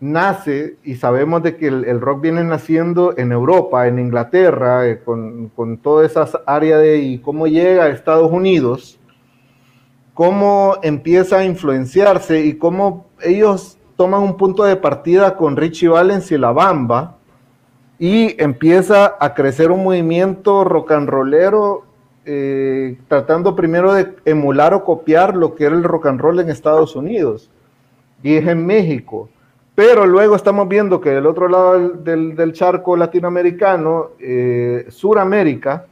nace y sabemos de que el, rock viene naciendo en Europa, en Inglaterra, eh, con, con toda esa área de y cómo llega a Estados Unidos, cómo empieza a influenciarse y cómo ellos toman un punto de partida con Richie Valens y La Bamba y empieza a crecer un movimiento rock and rollero eh, tratando primero de emular o copiar lo que era el rock and roll en Estados Unidos y es en México. Pero luego estamos viendo que del otro lado del, charco latinoamericano, eh, Suramérica,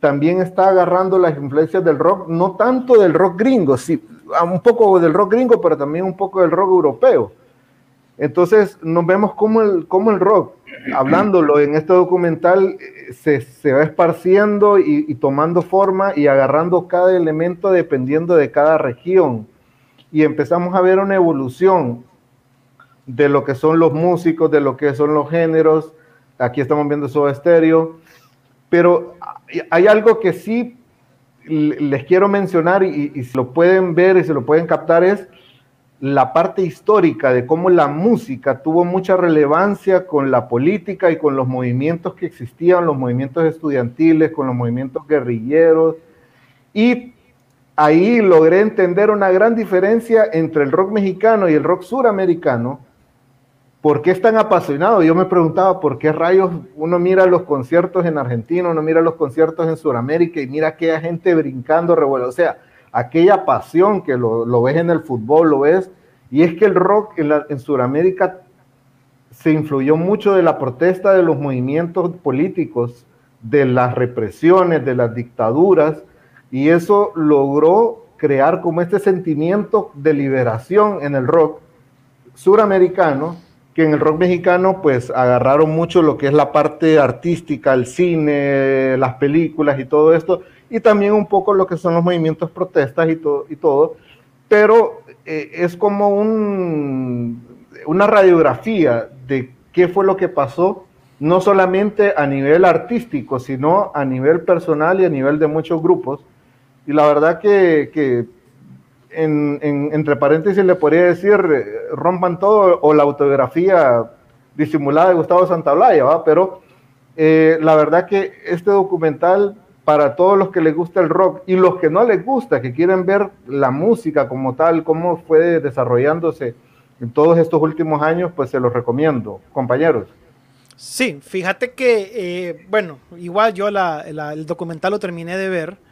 también está agarrando las influencias del rock, no tanto del rock gringo, sí, un poco del rock gringo, pero también un poco del rock europeo. Entonces nos vemos como el, como el rock, hablándolo en este documental, eh, se, se va esparciendo y, tomando forma y agarrando cada elemento dependiendo de cada región. Y empezamos a ver una evolución de lo que son los músicos, de lo que son los géneros. Aquí estamos viendo Soda Stereo. Pero hay algo que sí les quiero mencionar y, y, se lo pueden ver y se lo pueden captar es la parte histórica de cómo la música tuvo mucha relevancia con la política y con los movimientos que existían, los movimientos estudiantiles, con los movimientos guerrilleros y ahí logré entender una gran diferencia entre el rock mexicano y el rock suramericano. ¿Por qué es tan apasionado? Yo me preguntaba por qué rayos uno mira los conciertos en Argentina, uno mira los conciertos en Sudamérica y mira aquella gente brincando, revuelo. O sea, aquella pasión que lo, ves en el fútbol, lo ves. Y es que el rock en, en Sudamérica se influyó mucho de la protesta de los movimientos políticos, de las represiones, de las dictaduras, y eso logró crear como este sentimiento de liberación en el rock suramericano, que en el rock mexicano pues agarraron mucho lo que es la parte artística, el cine, las películas y todo esto, y también un poco lo que son los movimientos protestas y, todo y todo, pero eh, es como un, una radiografía de qué fue lo que pasó, no solamente a nivel artístico, sino a nivel personal y a nivel de muchos grupos, y la verdad que, entre paréntesis le podría decir, eh, rompan todo o la autografía disimulada de Gustavo Santaolalla. Pero eh, la verdad que este documental, para todos los que les gusta el rock y los que no les gusta, que quieren ver la música como tal, cómo fue desarrollándose en todos estos últimos años, pues se los recomiendo, compañeros. Sí, fíjate que, eh, bueno, igual yo el documental lo terminé de ver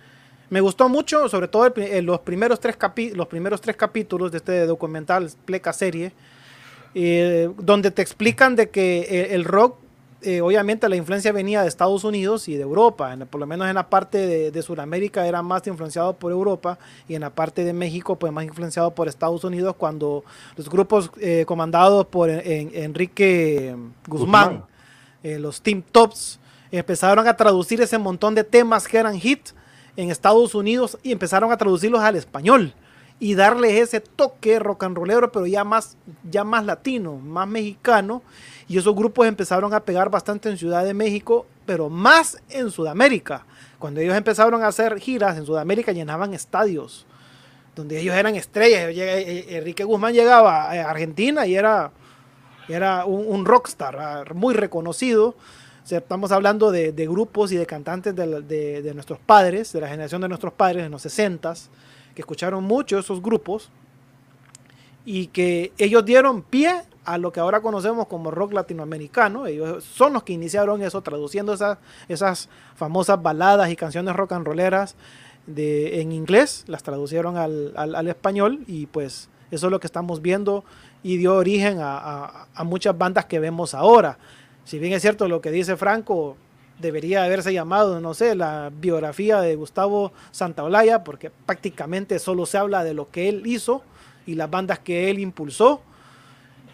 me gustó mucho, sobre todo eh, los, primeros tres los primeros tres capítulos de este documental, Pleca Serie, eh, donde te explican de que eh, el rock, obviamente la influencia venía de Estados Unidos y de Europa, por lo menos en la parte de, Sudamérica era más influenciado por Europa y en la parte de México pues más influenciado por Estados Unidos cuando los grupos comandados por Enrique Guzmán, los Team Tops, empezaron a traducir ese montón de temas que eran hits en Estados Unidos y empezaron a traducirlos al español y darle ese toque rock and rollero, pero ya más, ya más latino, más mexicano. Y esos grupos empezaron a pegar bastante en Ciudad de México, pero más en Sudamérica. Cuando ellos empezaron a hacer giras en Sudamérica, llenaban estadios, donde ellos eran estrellas. Enrique Guzmán llegaba a Argentina y era, era un, un rockstar muy reconocido estamos hablando de, grupos y de cantantes de, nuestros padres, de la generación de nuestros padres en los 60 que escucharon mucho esos grupos y que ellos dieron pie a lo que ahora conocemos como rock latinoamericano. Ellos son los que iniciaron eso, traduciendo esas, esas famosas baladas y canciones rock and rolleras de, en inglés, las traducieron al, español y pues eso es lo que estamos viendo y dio origen a muchas bandas que vemos ahora si bien es cierto lo que dice Franco, debería haberse llamado, no sé, la biografía de Gustavo Santaolalla, porque prácticamente solo se habla de lo que él hizo y las bandas que él impulsó.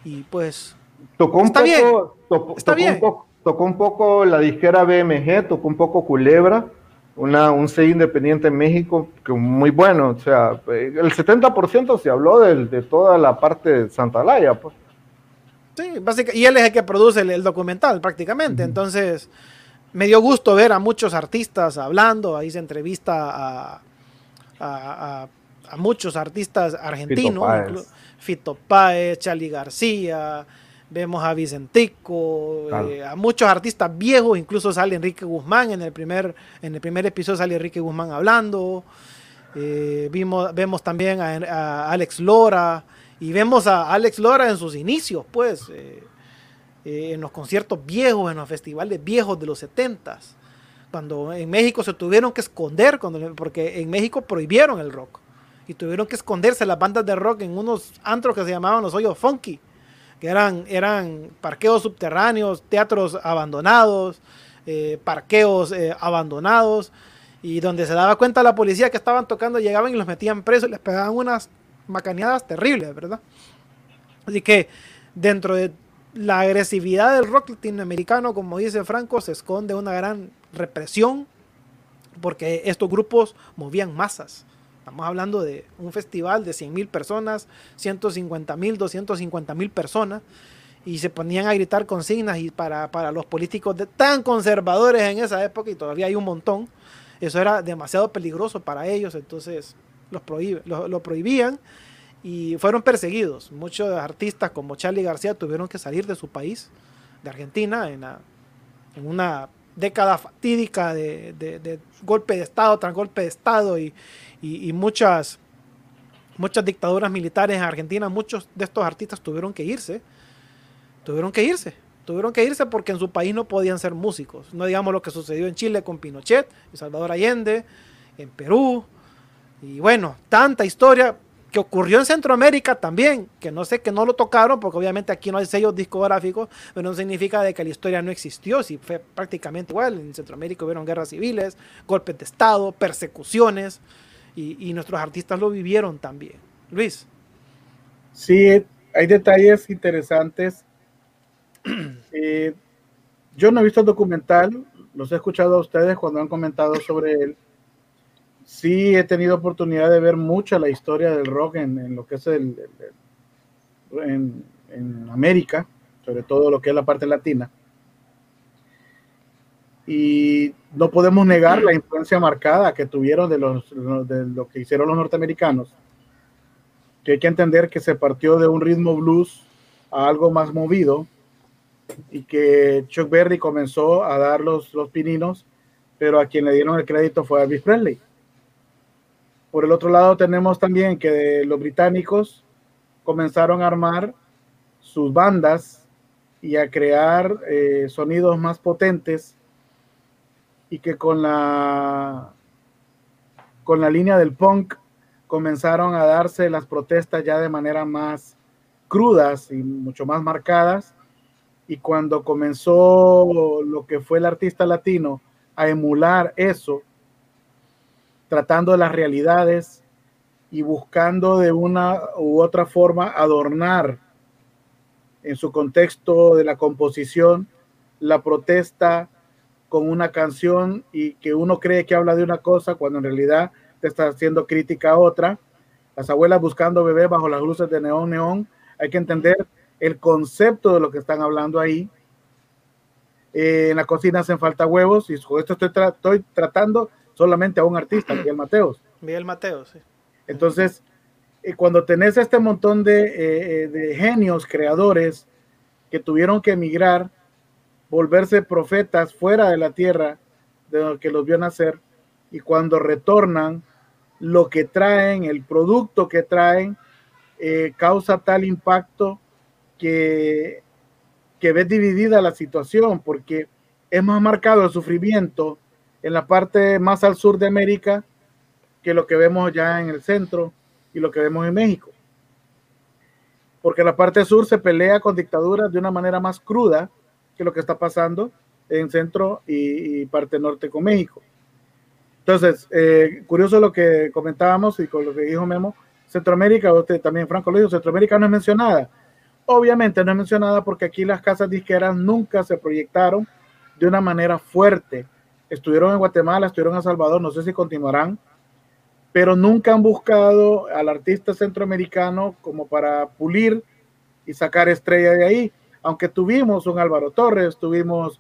Y pues. Tocó un poco. Tocó, está bien. Un poco, tocó un poco la disquera BMG, tocó un poco Culebra, una, un sello independiente en México que muy bueno. O sea, el 70% se habló de, de toda la parte de Santaolalla, pues. Sí, básicamente, y él es el que produce el, documental prácticamente. Entonces, me dio gusto ver a muchos artistas hablando. Ahí se entrevista a, muchos artistas argentinos. Fito Páez, Charlie García, vemos a Vicentico, eh, a muchos artistas viejos, incluso sale Enrique Guzmán en el primer, en el primer episodio sale Enrique Guzmán hablando. Eh, vimos, vemos también a Alex Lora, y vemos a Alex Lora en sus inicios, pues, eh, eh, en los conciertos viejos, en los festivales viejos de los 70 cuando en México se tuvieron que esconder, porque en México prohibieron el rock. Y tuvieron que esconderse las bandas de rock en unos antros que se llamaban los hoyos funky, que eran, eran parqueos subterráneos, teatros abandonados, eh, parqueos abandonados, y donde se daba cuenta la policía que estaban tocando, llegaban y los metían presos y les pegaban unas macaneadas terribles, ¿verdad? Así que dentro de la agresividad del rock latinoamericano, como dice Franco, se esconde una gran represión porque estos grupos movían masas. Estamos hablando de un festival de 100 mil personas, 150 mil, 250 mil personas, y se ponían a gritar consignas y para, los políticos tan conservadores en esa época, y todavía hay un montón, eso era demasiado peligroso para ellos, entonces los prohíbe, lo, prohibían y fueron perseguidos. Muchos artistas como Charlie García tuvieron que salir de su país, de Argentina, en, en una década fatídica de, golpe de Estado tras golpe de Estado y, muchas, muchas dictaduras militares en Argentina, muchos de estos artistas tuvieron que irse. Tuvieron que irse. Tuvieron que irse porque en su país no podían ser músicos. No digamos lo que sucedió en Chile con Pinochet, y Salvador Allende, en Perú. Y bueno, tanta historia que ocurrió en Centroamérica también, que no sé que no lo tocaron, porque obviamente aquí no hay sellos discográficos, pero no significa de que la historia no existió, si fue prácticamente igual. En Centroamérica hubieron guerras civiles, golpes de Estado, persecuciones, y, nuestros artistas lo vivieron también. Luis. Sí, hay detalles interesantes. Eh, yo no he visto el documental, los he escuchado a ustedes cuando han comentado sobre él sí he tenido oportunidad de ver mucha la historia del rock en, lo que es el, en, América, sobre todo lo que es la parte latina. Y no podemos negar la influencia marcada que tuvieron de, los, de lo que hicieron los norteamericanos. Que hay que entender que se partió de un ritmo blues a algo más movido y que Chuck Berry comenzó a dar los, los pininos, pero a quien le dieron el crédito fue Elvis Presley por el otro lado tenemos también que los británicos comenzaron a armar sus bandas y a crear eh, sonidos más potentes y que con la con la línea del punk comenzaron a darse las protestas ya de manera más crudas y mucho más marcadas. Y cuando comenzó lo que fue el artista latino a emular eso tratando las realidades y buscando de una u otra forma adornar en su contexto de la composición la protesta con una canción y que uno cree que habla de una cosa cuando en realidad te está haciendo crítica a otra. Las abuelas buscando bebé bajo las luces de neón, neón. Hay que entender el concepto de lo que están hablando ahí. Eh, en la cocina hacen falta huevos y con esto estoy, estoy tratando solamente a un artista, Miguel Mateos. Miguel Mateos, sí. Entonces, eh, cuando tenés este montón de, eh, de, genios, creadores, que tuvieron que emigrar, volverse profetas fuera de la tierra de donde que los vio nacer, y cuando retornan, lo que traen, el producto que traen, eh, causa tal impacto que, que ves dividida la situación, porque es más marcado el sufrimiento en la parte más al sur de América que lo que vemos ya en el centro y lo que vemos en México. Porque la parte sur se pelea con dictaduras de una manera más cruda que lo que está pasando en centro y, parte norte con México. Entonces, eh, curioso lo que comentábamos y con lo que dijo Memo, Centroamérica, usted también Franco lo dijo, Centroamérica no es mencionada. Obviamente no es mencionada porque aquí las casas disqueras nunca se proyectaron de una manera fuerte estuvieron en Guatemala, estuvieron en Salvador, no sé si continuarán, pero nunca han buscado al artista centroamericano como para pulir y sacar estrella de ahí. Aunque tuvimos un Álvaro Torres, tuvimos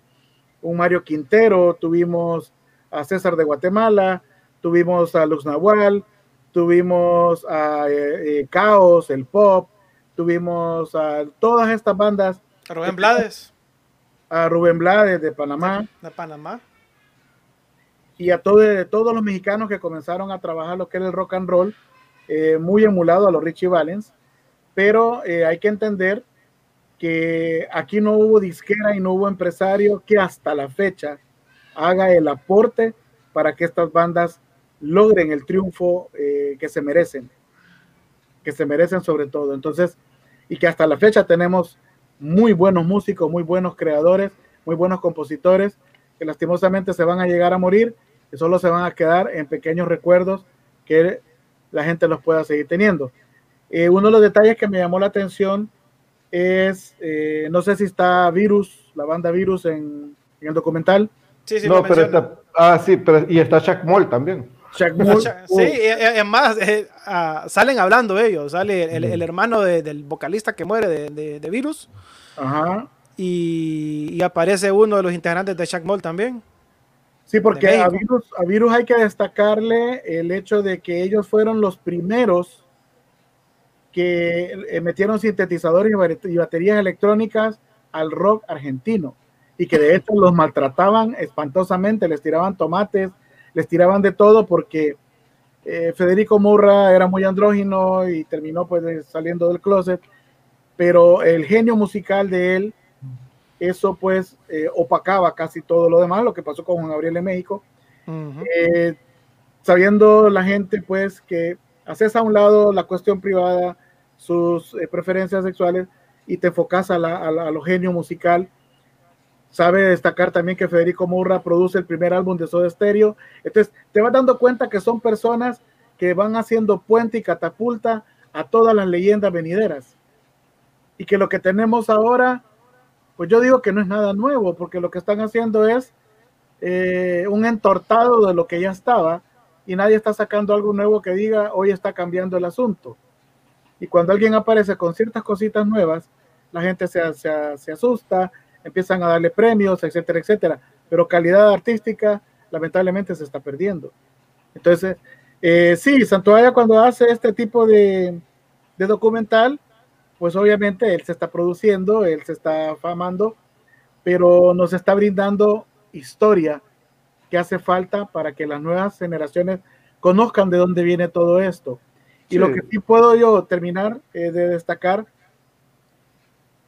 un Mario Quintero, tuvimos a César de Guatemala, tuvimos a Luz Nahual, tuvimos a eh, eh, Caos, el Pop, tuvimos a todas estas bandas. A Rubén Blades. A Rubén Blades de Panamá. De Panamá y a todos los mexicanos que comenzaron a trabajar lo que era el rock and roll, eh, muy emulado a los Richie Valens, pero eh, hay que entender que aquí no hubo disquera y no hubo empresario que hasta la fecha haga el aporte para que estas bandas logren el triunfo eh, que se merecen, que se merecen sobre todo. Entonces, y que hasta la fecha tenemos muy buenos músicos, muy buenos creadores, muy buenos compositores, que lastimosamente se van a llegar a morir que solo se van a quedar en pequeños recuerdos que la gente los pueda seguir teniendo. Eh, uno de los detalles que me llamó la atención es, eh, no sé si está Virus, la banda Virus en, el documental. Sí, sí, no, pero está, ah, sí, pero, y está Chuck Moll también. Chuck Moll. Sí, uh. es más, eh, ah, salen hablando ellos, sale el, hermano del vocalista que muere de, de, Virus. Ajá. Y, y, aparece uno de los integrantes de Chuck Moll también. Sí, porque a virus, hay que destacarle el hecho de que ellos fueron los primeros que eh, metieron sintetizadores y baterías electrónicas al rock argentino. y que de hecho los maltrataban espantosamente, les tiraban tomates, les tiraban de todo porque eh, Federico Murra era muy andrógino y terminó pues saliendo del closet, pero el genio musical de él, eso pues eh, opacaba casi todo lo demás, lo que pasó con Juan Gabriel en México, eh, sabiendo la gente pues que haces a un lado la cuestión privada, sus preferencias sexuales y te enfocas a, la, a, lo genio musical. Sabe destacar también que Federico Murra produce el primer álbum de Soda Stereo. Entonces, te vas dando cuenta que son personas que van haciendo puente y catapulta a todas las leyendas venideras. Y que lo que tenemos ahora, pues yo digo que no es nada nuevo, porque lo que están haciendo es eh, un entortado de lo que ya estaba y nadie está sacando algo nuevo que diga hoy está cambiando el asunto. Y cuando alguien aparece con ciertas cositas nuevas, la gente se, se, asusta, empiezan a darle premios, etcétera, etcétera. Pero calidad artística, lamentablemente, se está perdiendo. Entonces, eh, sí, Santoalla cuando hace este tipo de, de, documental, pues obviamente él se está produciendo, él se está famando, pero nos está brindando historia que hace falta para que las nuevas generaciones conozcan de dónde viene todo esto. Y lo que sí puedo yo terminar eh, de destacar,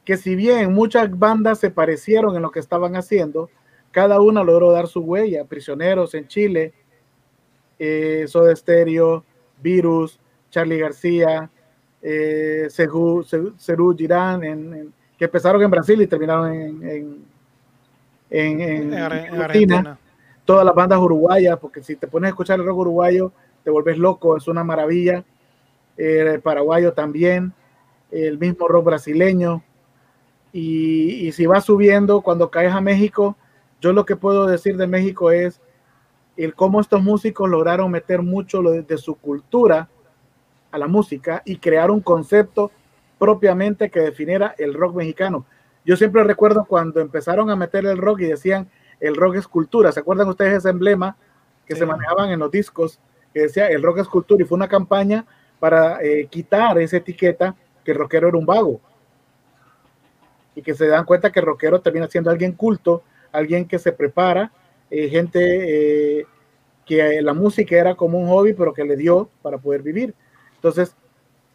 que si bien muchas bandas se parecieron en lo que estaban haciendo, cada una logró dar su huella. Prisioneros en Chile, eh, Soda Stereo, Virus, Charlie García, eh, Cerú Girán, en, que empezaron en Brasil y terminaron en, en, Argentina. Todas las bandas uruguayas, porque si te pones a escuchar el rock uruguayo, te vuelves loco, es una maravilla el paraguayo también, el mismo rock brasileño. Y, si vas subiendo, cuando caes a México, yo lo que puedo decir de México es el cómo estos músicos lograron meter mucho de, su cultura a la música y crear un concepto propiamente que definiera el rock mexicano. Yo siempre recuerdo cuando empezaron a meter el rock y decían el rock es cultura. ¿Se acuerdan ustedes ese emblema que se manejaban en los discos que decía el rock es cultura y fue una campaña para eh, quitar esa etiqueta que el rockero era un vago. Y que se dan cuenta que el rockero termina siendo alguien culto, alguien que se prepara, eh, gente eh, que la música era como un hobby, pero que le dio para poder vivir. Entonces,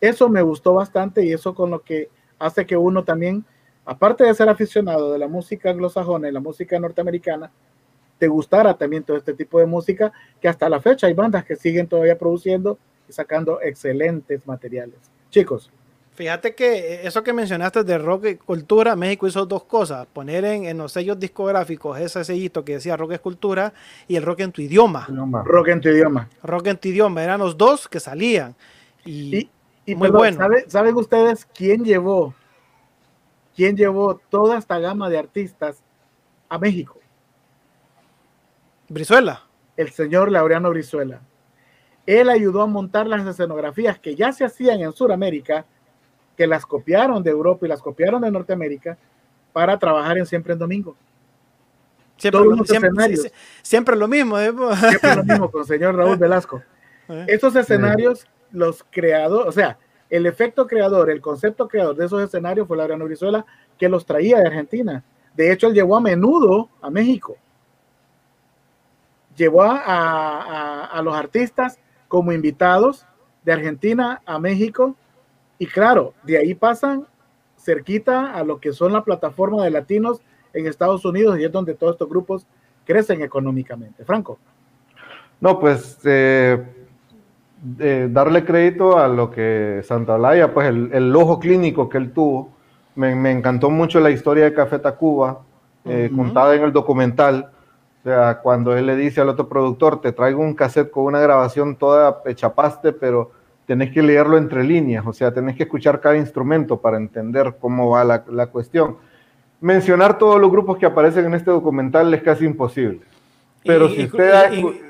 eso me gustó bastante y eso con lo que hace que uno también, aparte de ser aficionado de la música anglosajona y la música norteamericana, te gustara también todo este tipo de música, que hasta la fecha hay bandas que siguen todavía produciendo sacando excelentes materiales. Chicos. Fíjate que eso que mencionaste de rock y cultura, México hizo dos cosas, poner en, los sellos discográficos ese sellito que decía rock es cultura y el rock en tu idioma. Rock en tu idioma. Rock en tu idioma, eran los dos que salían. Y, muy bueno. ¿Saben ustedes quién llevó, quién llevó toda esta gama de artistas a México? Brizuela. El señor Laureano Brizuela. Él ayudó a montar las escenografías que ya se hacían en Sudamérica, que las copiaron de Europa y las copiaron de Norteamérica para trabajar en Siempre en Domingo. Siempre, lo, siempre, lo mismo. ¿eh? Siempre lo mismo con el señor Raúl Velasco. Eh. Estos escenarios, los creadores, o sea, el efecto creador, el concepto creador de esos escenarios fue Laureano Brizuela, que los traía de Argentina. De hecho, él llevó a menudo a México. Llevó a los artistas como invitados de Argentina a México y claro, de ahí pasan cerquita a lo que son la plataforma de latinos en Estados Unidos y es donde todos estos grupos crecen económicamente. Franco. No, pues eh, darle crédito a lo que Santa Olaya, pues el, el, ojo clínico que él tuvo. Me, me, encantó mucho la historia de Café Tacuba, eh, contada en el documental o sea, cuando él le dice al otro productor, te traigo un cassette con una grabación toda hechapaste, pero tenés que leerlo entre líneas, o sea, tenés que escuchar cada instrumento para entender cómo va la, la cuestión. Mencionar todos los grupos que aparecen en este documental es casi imposible. Pero si usted...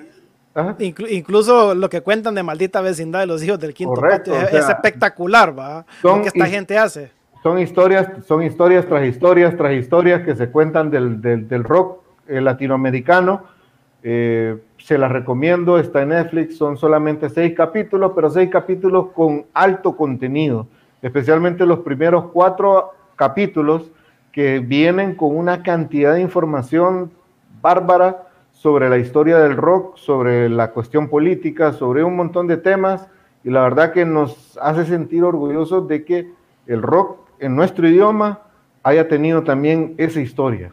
incluso lo que cuentan de maldita vecindad de los hijos del quinto patio es, espectacular, ¿va? lo que esta gente hace. Son historias, son historias tras historias tras historias que se cuentan del, del, del rock latinoamericano. Eh, se la recomiendo, está en Netflix, son solamente seis capítulos, pero seis capítulos con alto contenido, especialmente los primeros cuatro capítulos que vienen con una cantidad de información bárbara sobre la historia del rock, sobre la cuestión política, sobre un montón de temas, y la verdad que nos hace sentir orgullosos de que el rock en nuestro idioma haya tenido también esa historia.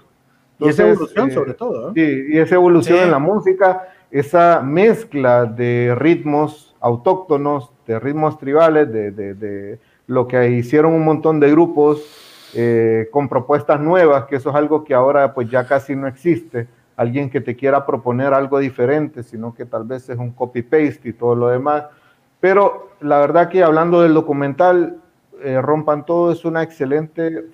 y esa evolución eh, sobre todo. Sí, y esa evolución en la música, esa mezcla de ritmos autóctonos, de ritmos tribales, de, de, lo que hicieron un montón de grupos eh, con propuestas nuevas, que eso es algo que ahora pues ya casi no existe. Alguien que te quiera proponer algo diferente, sino que tal vez es un copy-paste y todo lo demás. Pero la verdad que hablando del documental, eh, Rompan Todo es una excelente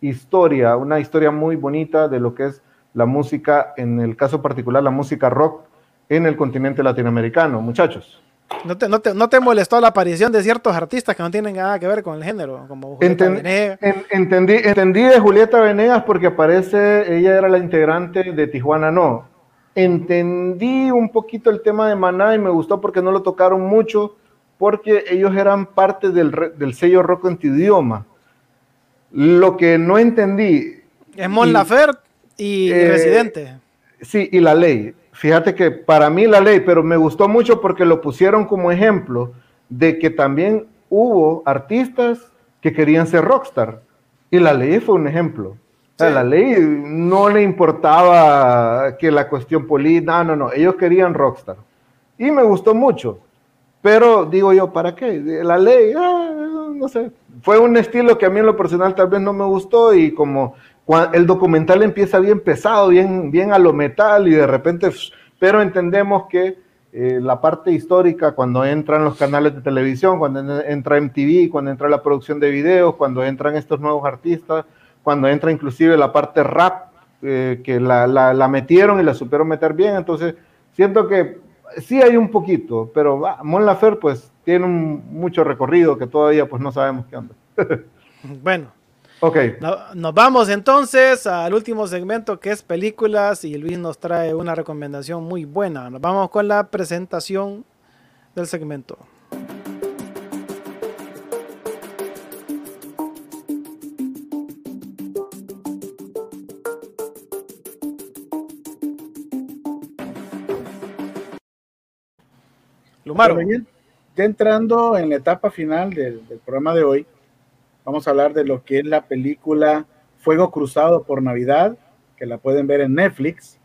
historia, una historia muy bonita de lo que es la música, en el caso particular la música rock en el continente latinoamericano, muchachos. ¿No te, no, te, ¿No te, molestó la aparición de ciertos artistas que no tienen nada que ver con el género? Como entendí, entendí de Julieta Venegas porque aparece, ella era la integrante de Tijuana No. Entendí un poquito el tema de Maná y me gustó porque no lo tocaron mucho, porque ellos eran parte del, del sello rock en tu idioma. Lo que no entendí. Es Mon Laferte y, eh, Residente. Sí, y la ley. Fíjate que para mí la ley, pero me gustó mucho porque lo pusieron como ejemplo de que también hubo artistas que querían ser rockstar. Y la ley fue un ejemplo. La ley no le importaba que la cuestión política, no, no, no, ellos querían rockstar. Y me gustó mucho. Pero digo yo, ¿para qué? La ley, ah, no sé. Fue un estilo que a mí en lo personal tal vez no me gustó y como el documental empieza bien pesado, bien, bien a lo metal y de repente, pero entendemos que eh, la parte histórica, cuando entran los canales de televisión, cuando entra MTV, cuando entra la producción de videos, cuando entran estos nuevos artistas, cuando entra inclusive la parte rap, eh, que la, la, metieron y la supieron meter bien, entonces siento que sí hay un poquito, pero Mon Lafer pues tiene un, mucho recorrido que todavía pues no sabemos qué anda. bueno, Ok. nos vamos entonces al último segmento que es películas y Luis nos trae una recomendación muy buena. Nos vamos con la presentación del segmento. Lumaro. Ya entrando en la etapa final del programa de hoy, Vamos a hablar de lo que es la película Fuego Cruzado por Navidad, que la pueden ver en Netflix.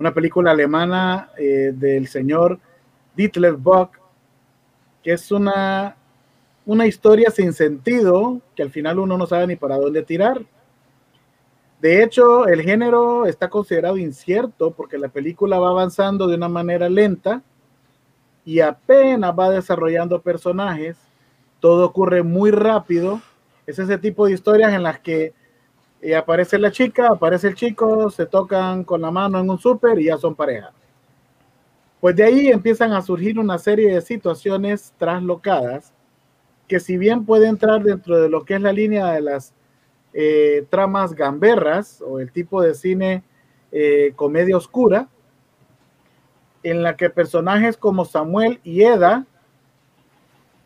Una película alemana eh, del señor Dietlef Bock, que es una, una historia sin sentido, que al final uno no sabe ni para dónde tirar. De hecho, el género está considerado incierto porque la película va avanzando de una manera lenta y apenas va desarrollando personajes. Todo ocurre muy rápido es ese tipo de historias en las que eh, aparece la chica, aparece el chico, se tocan con la mano en un súper y ya son pareja. Pues de ahí empiezan a surgir una serie de situaciones traslocadas que si bien puede entrar dentro de lo que es la línea de las eh, tramas gamberras o el tipo de cine eh, comedia oscura, en la que personajes como Samuel y Eda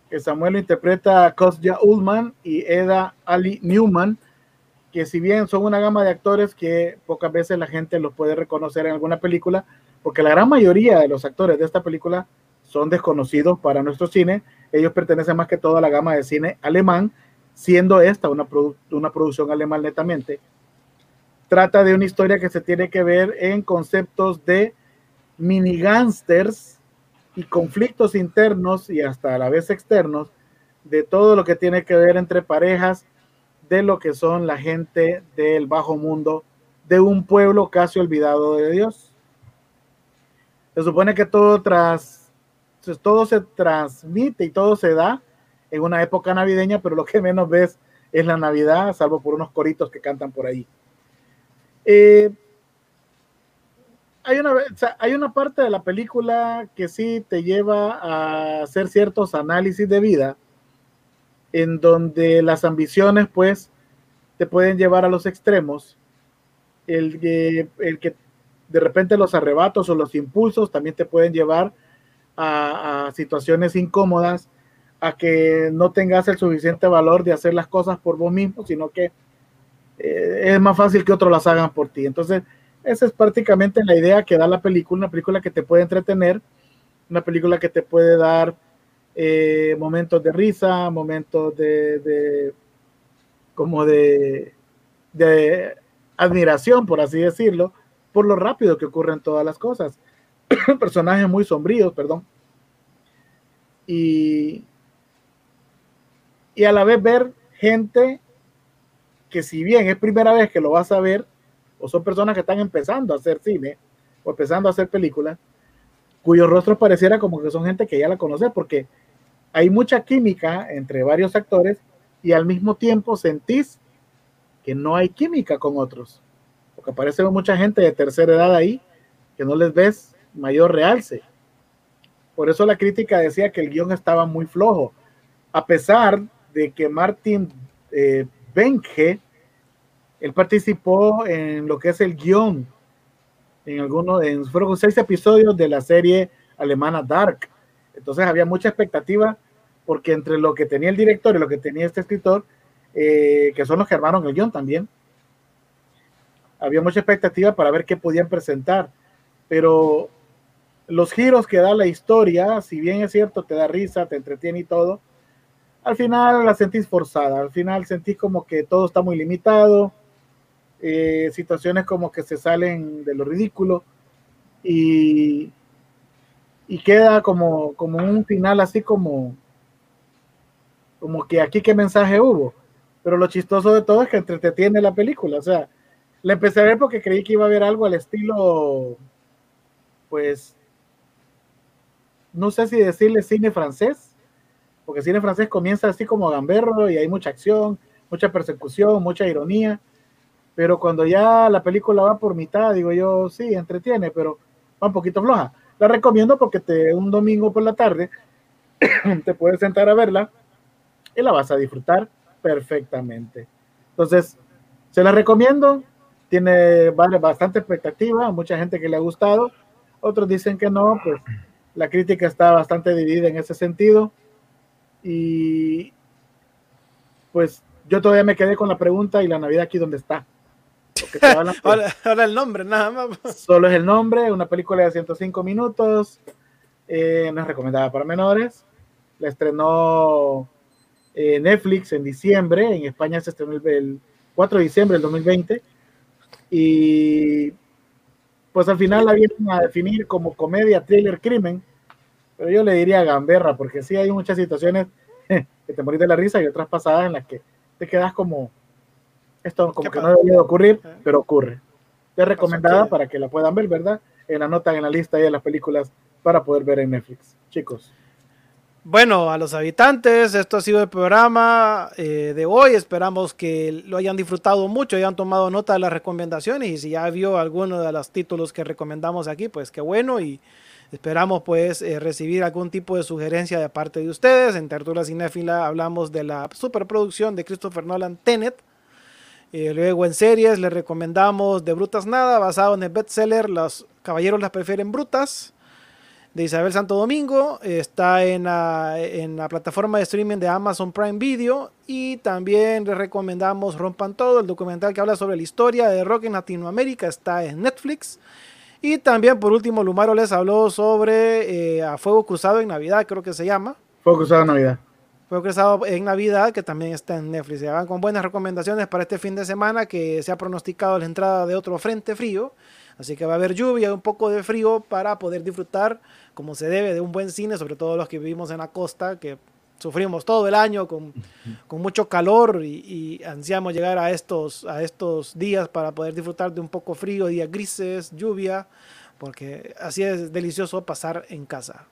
que Samuel interpreta Kostya Ullman y Eda Ali Newman, que si bien son una gama de actores que pocas veces la gente los puede reconocer en alguna película, porque la gran mayoría de los actores de esta película son desconocidos para nuestro cine, ellos pertenecen más que todo a la gama de cine alemán, siendo esta una, una producción alemán netamente. Trata de una historia que se tiene que ver en conceptos de mini gangsters y conflictos internos y hasta a la vez externos de todo lo que tiene que ver entre parejas de lo que son la gente del bajo mundo de un pueblo casi olvidado de Dios. Se supone que todo tras todo se transmite y todo se da en una época navideña, pero lo que menos ves es la Navidad, salvo por unos coritos que cantan por ahí. Eh, hay una, hay una parte de la película que sí te lleva a hacer ciertos análisis de vida, en donde las ambiciones, pues, te pueden llevar a los extremos. El, el que de repente los arrebatos o los impulsos también te pueden llevar a, a situaciones incómodas, a que no tengas el suficiente valor de hacer las cosas por vos mismo, sino que eh, es más fácil que otros las hagan por ti. Entonces, esa es prácticamente la idea que da la película, una película que te puede entretener, una película que te puede dar eh, momentos de risa, momentos de, como de, de admiración, por así decirlo, por lo rápido que ocurren todas las cosas. Personajes muy sombríos, perdón. Y, y a la vez ver gente que si bien es primera vez que lo vas a ver, o son personas que están empezando a hacer cine o empezando a hacer películas, cuyos rostros pareciera como que son gente que ya la conoce, porque hay mucha química entre varios actores y al mismo tiempo sentís que no hay química con otros, porque aparece mucha gente de tercera edad ahí que no les ves mayor realce. Por eso la crítica decía que el guion estaba muy flojo, a pesar de que Martin eh, él participó en lo que es el guion, en algunos, en, fueron seis episodios de la serie alemana Dark. Entonces había mucha expectativa porque entre lo que tenía el director y lo que tenía este escritor, eh, que son los que armaron el guion también, había mucha expectativa para ver qué podían presentar. Pero los giros que da la historia, si bien es cierto, te da risa, te entretiene y todo, al final la sentís forzada, al final sentís como que todo está muy limitado, eh, situaciones como que se salen de lo ridículo y, y queda como, como un final así como, como que aquí qué mensaje hubo. Pero lo chistoso de todo es que entretiene la película. O sea, la empecé a ver porque creí que iba a haber algo al estilo, pues, no sé si decirle cine francés, porque cine francés comienza así como gamberro y hay mucha acción, mucha persecución, mucha ironía pero cuando ya la película va por mitad, digo yo, sí, entretiene, pero va un poquito floja. La recomiendo porque te, un domingo por la tarde te puedes sentar a verla y la vas a disfrutar perfectamente. Entonces, se la recomiendo, tiene bastante expectativa, mucha gente que le ha gustado, otros dicen que no, pues la crítica está bastante dividida en ese sentido y pues yo todavía me quedé con la pregunta y la Navidad aquí donde está. ahora, el nombre, nada más. Solo es el nombre, una película de 105 minutos, eh, no es recomendada para menores. La estrenó eh, Netflix en diciembre, en España se estrenó el, 4 de diciembre del 2020. Y pues al final la vienen a definir como comedia, thriller, crimen, pero yo le diría gamberra, porque sí hay muchas situaciones que te morís de la risa y otras pasadas en las que te quedas como, esto como que no debería ocurrir, pero ocurre. Es recomendada para que la puedan ver, ¿verdad? En la nota en la lista de las películas para poder ver en Netflix. Chicos. Bueno, a los habitantes, esto ha sido el programa eh, de hoy. Esperamos que lo hayan disfrutado mucho, hayan tomado nota de las recomendaciones y si ya vio alguno de los títulos que recomendamos aquí, pues qué bueno y esperamos pues eh, recibir algún tipo de sugerencia de parte de ustedes. En Tertulia Cinéfila hablamos de la superproducción de Christopher Nolan Tenet eh, luego en series le recomendamos De Brutas Nada, basado en el bestseller Los Caballeros las prefieren brutas, de Isabel Santo Domingo. Está en la, plataforma de streaming de Amazon Prime Video. Y también le recomendamos Rompan Todo, el documental que habla sobre la historia de rock en Latinoamérica. Está en Netflix. Y también por último Lumaro les habló sobre eh, A Fuego Cruzado en Navidad, creo que se llama. Fuego Cruzado en Navidad. Fue cruzado en Navidad, que también está en Netflix. Se hagan con buenas recomendaciones para este fin de semana, que se ha pronosticado la entrada de otro frente frío. Así que va a haber lluvia y un poco de frío para poder disfrutar, como se debe, de un buen cine, sobre todo los que vivimos en la costa, que sufrimos todo el año con, con mucho calor y, ansiamos llegar a estos, a estos días para poder disfrutar de un poco frío, días grises, lluvia, porque así es delicioso pasar en casa.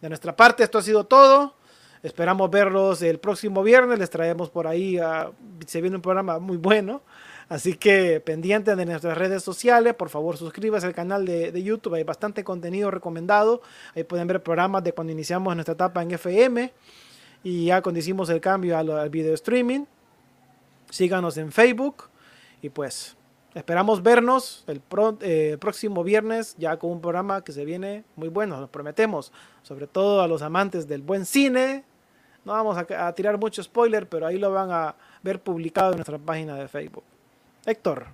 De nuestra parte, esto ha sido todo. Esperamos verlos el próximo viernes. Les traemos por ahí, se viene un programa muy bueno. Así que pendientes de nuestras redes sociales, por favor suscríbase al canal de, YouTube, hay bastante contenido recomendado. Ahí pueden ver programas de cuando iniciamos nuestra etapa en FM y ya cuando hicimos el cambio al, video streaming. Síganos en Facebook y pues esperamos vernos el, eh, próximo viernes ya con un programa que se viene muy bueno, lo prometemos, sobre todo a los amantes del buen cine, no vamos a, tirar mucho spoiler, pero ahí lo van a ver publicado en nuestra página de Facebook. Héctor.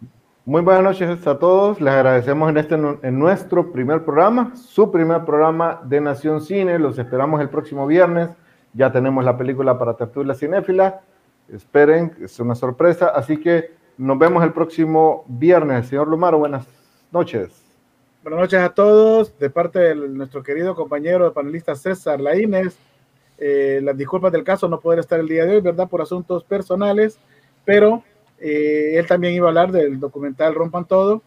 Muy buenas noches a todos. Les agradecemos en este en nuestro primer programa, su primer programa de Nación Cine. Los esperamos el próximo viernes. Ya tenemos la película para Tertulia Cinéfila. Esperen, es una sorpresa. Así que nos vemos el próximo viernes. Señor Lumaro, buenas noches. Buenas noches a todos. De parte de nuestro querido compañero panelista César Laínez, eh, las disculpas del caso no poder estar el día de hoy, ¿verdad? Por asuntos personales, pero eh, él también iba a hablar del documental Rompan Todo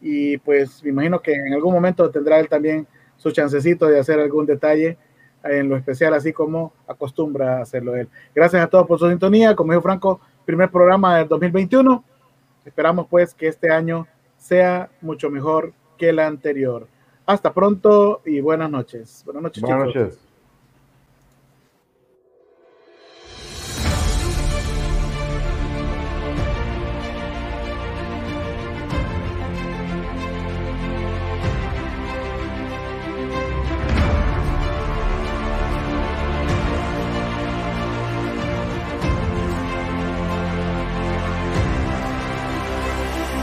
y pues me imagino que en algún momento tendrá él también su chancecito de hacer algún detalle en lo especial, así como acostumbra hacerlo él. Gracias a todos por su sintonía. Como dijo Franco, primer programa del 2021. Esperamos pues que este año sea mucho mejor que la anterior. Hasta pronto y buenas noches. Buenas noches. Buenas noches.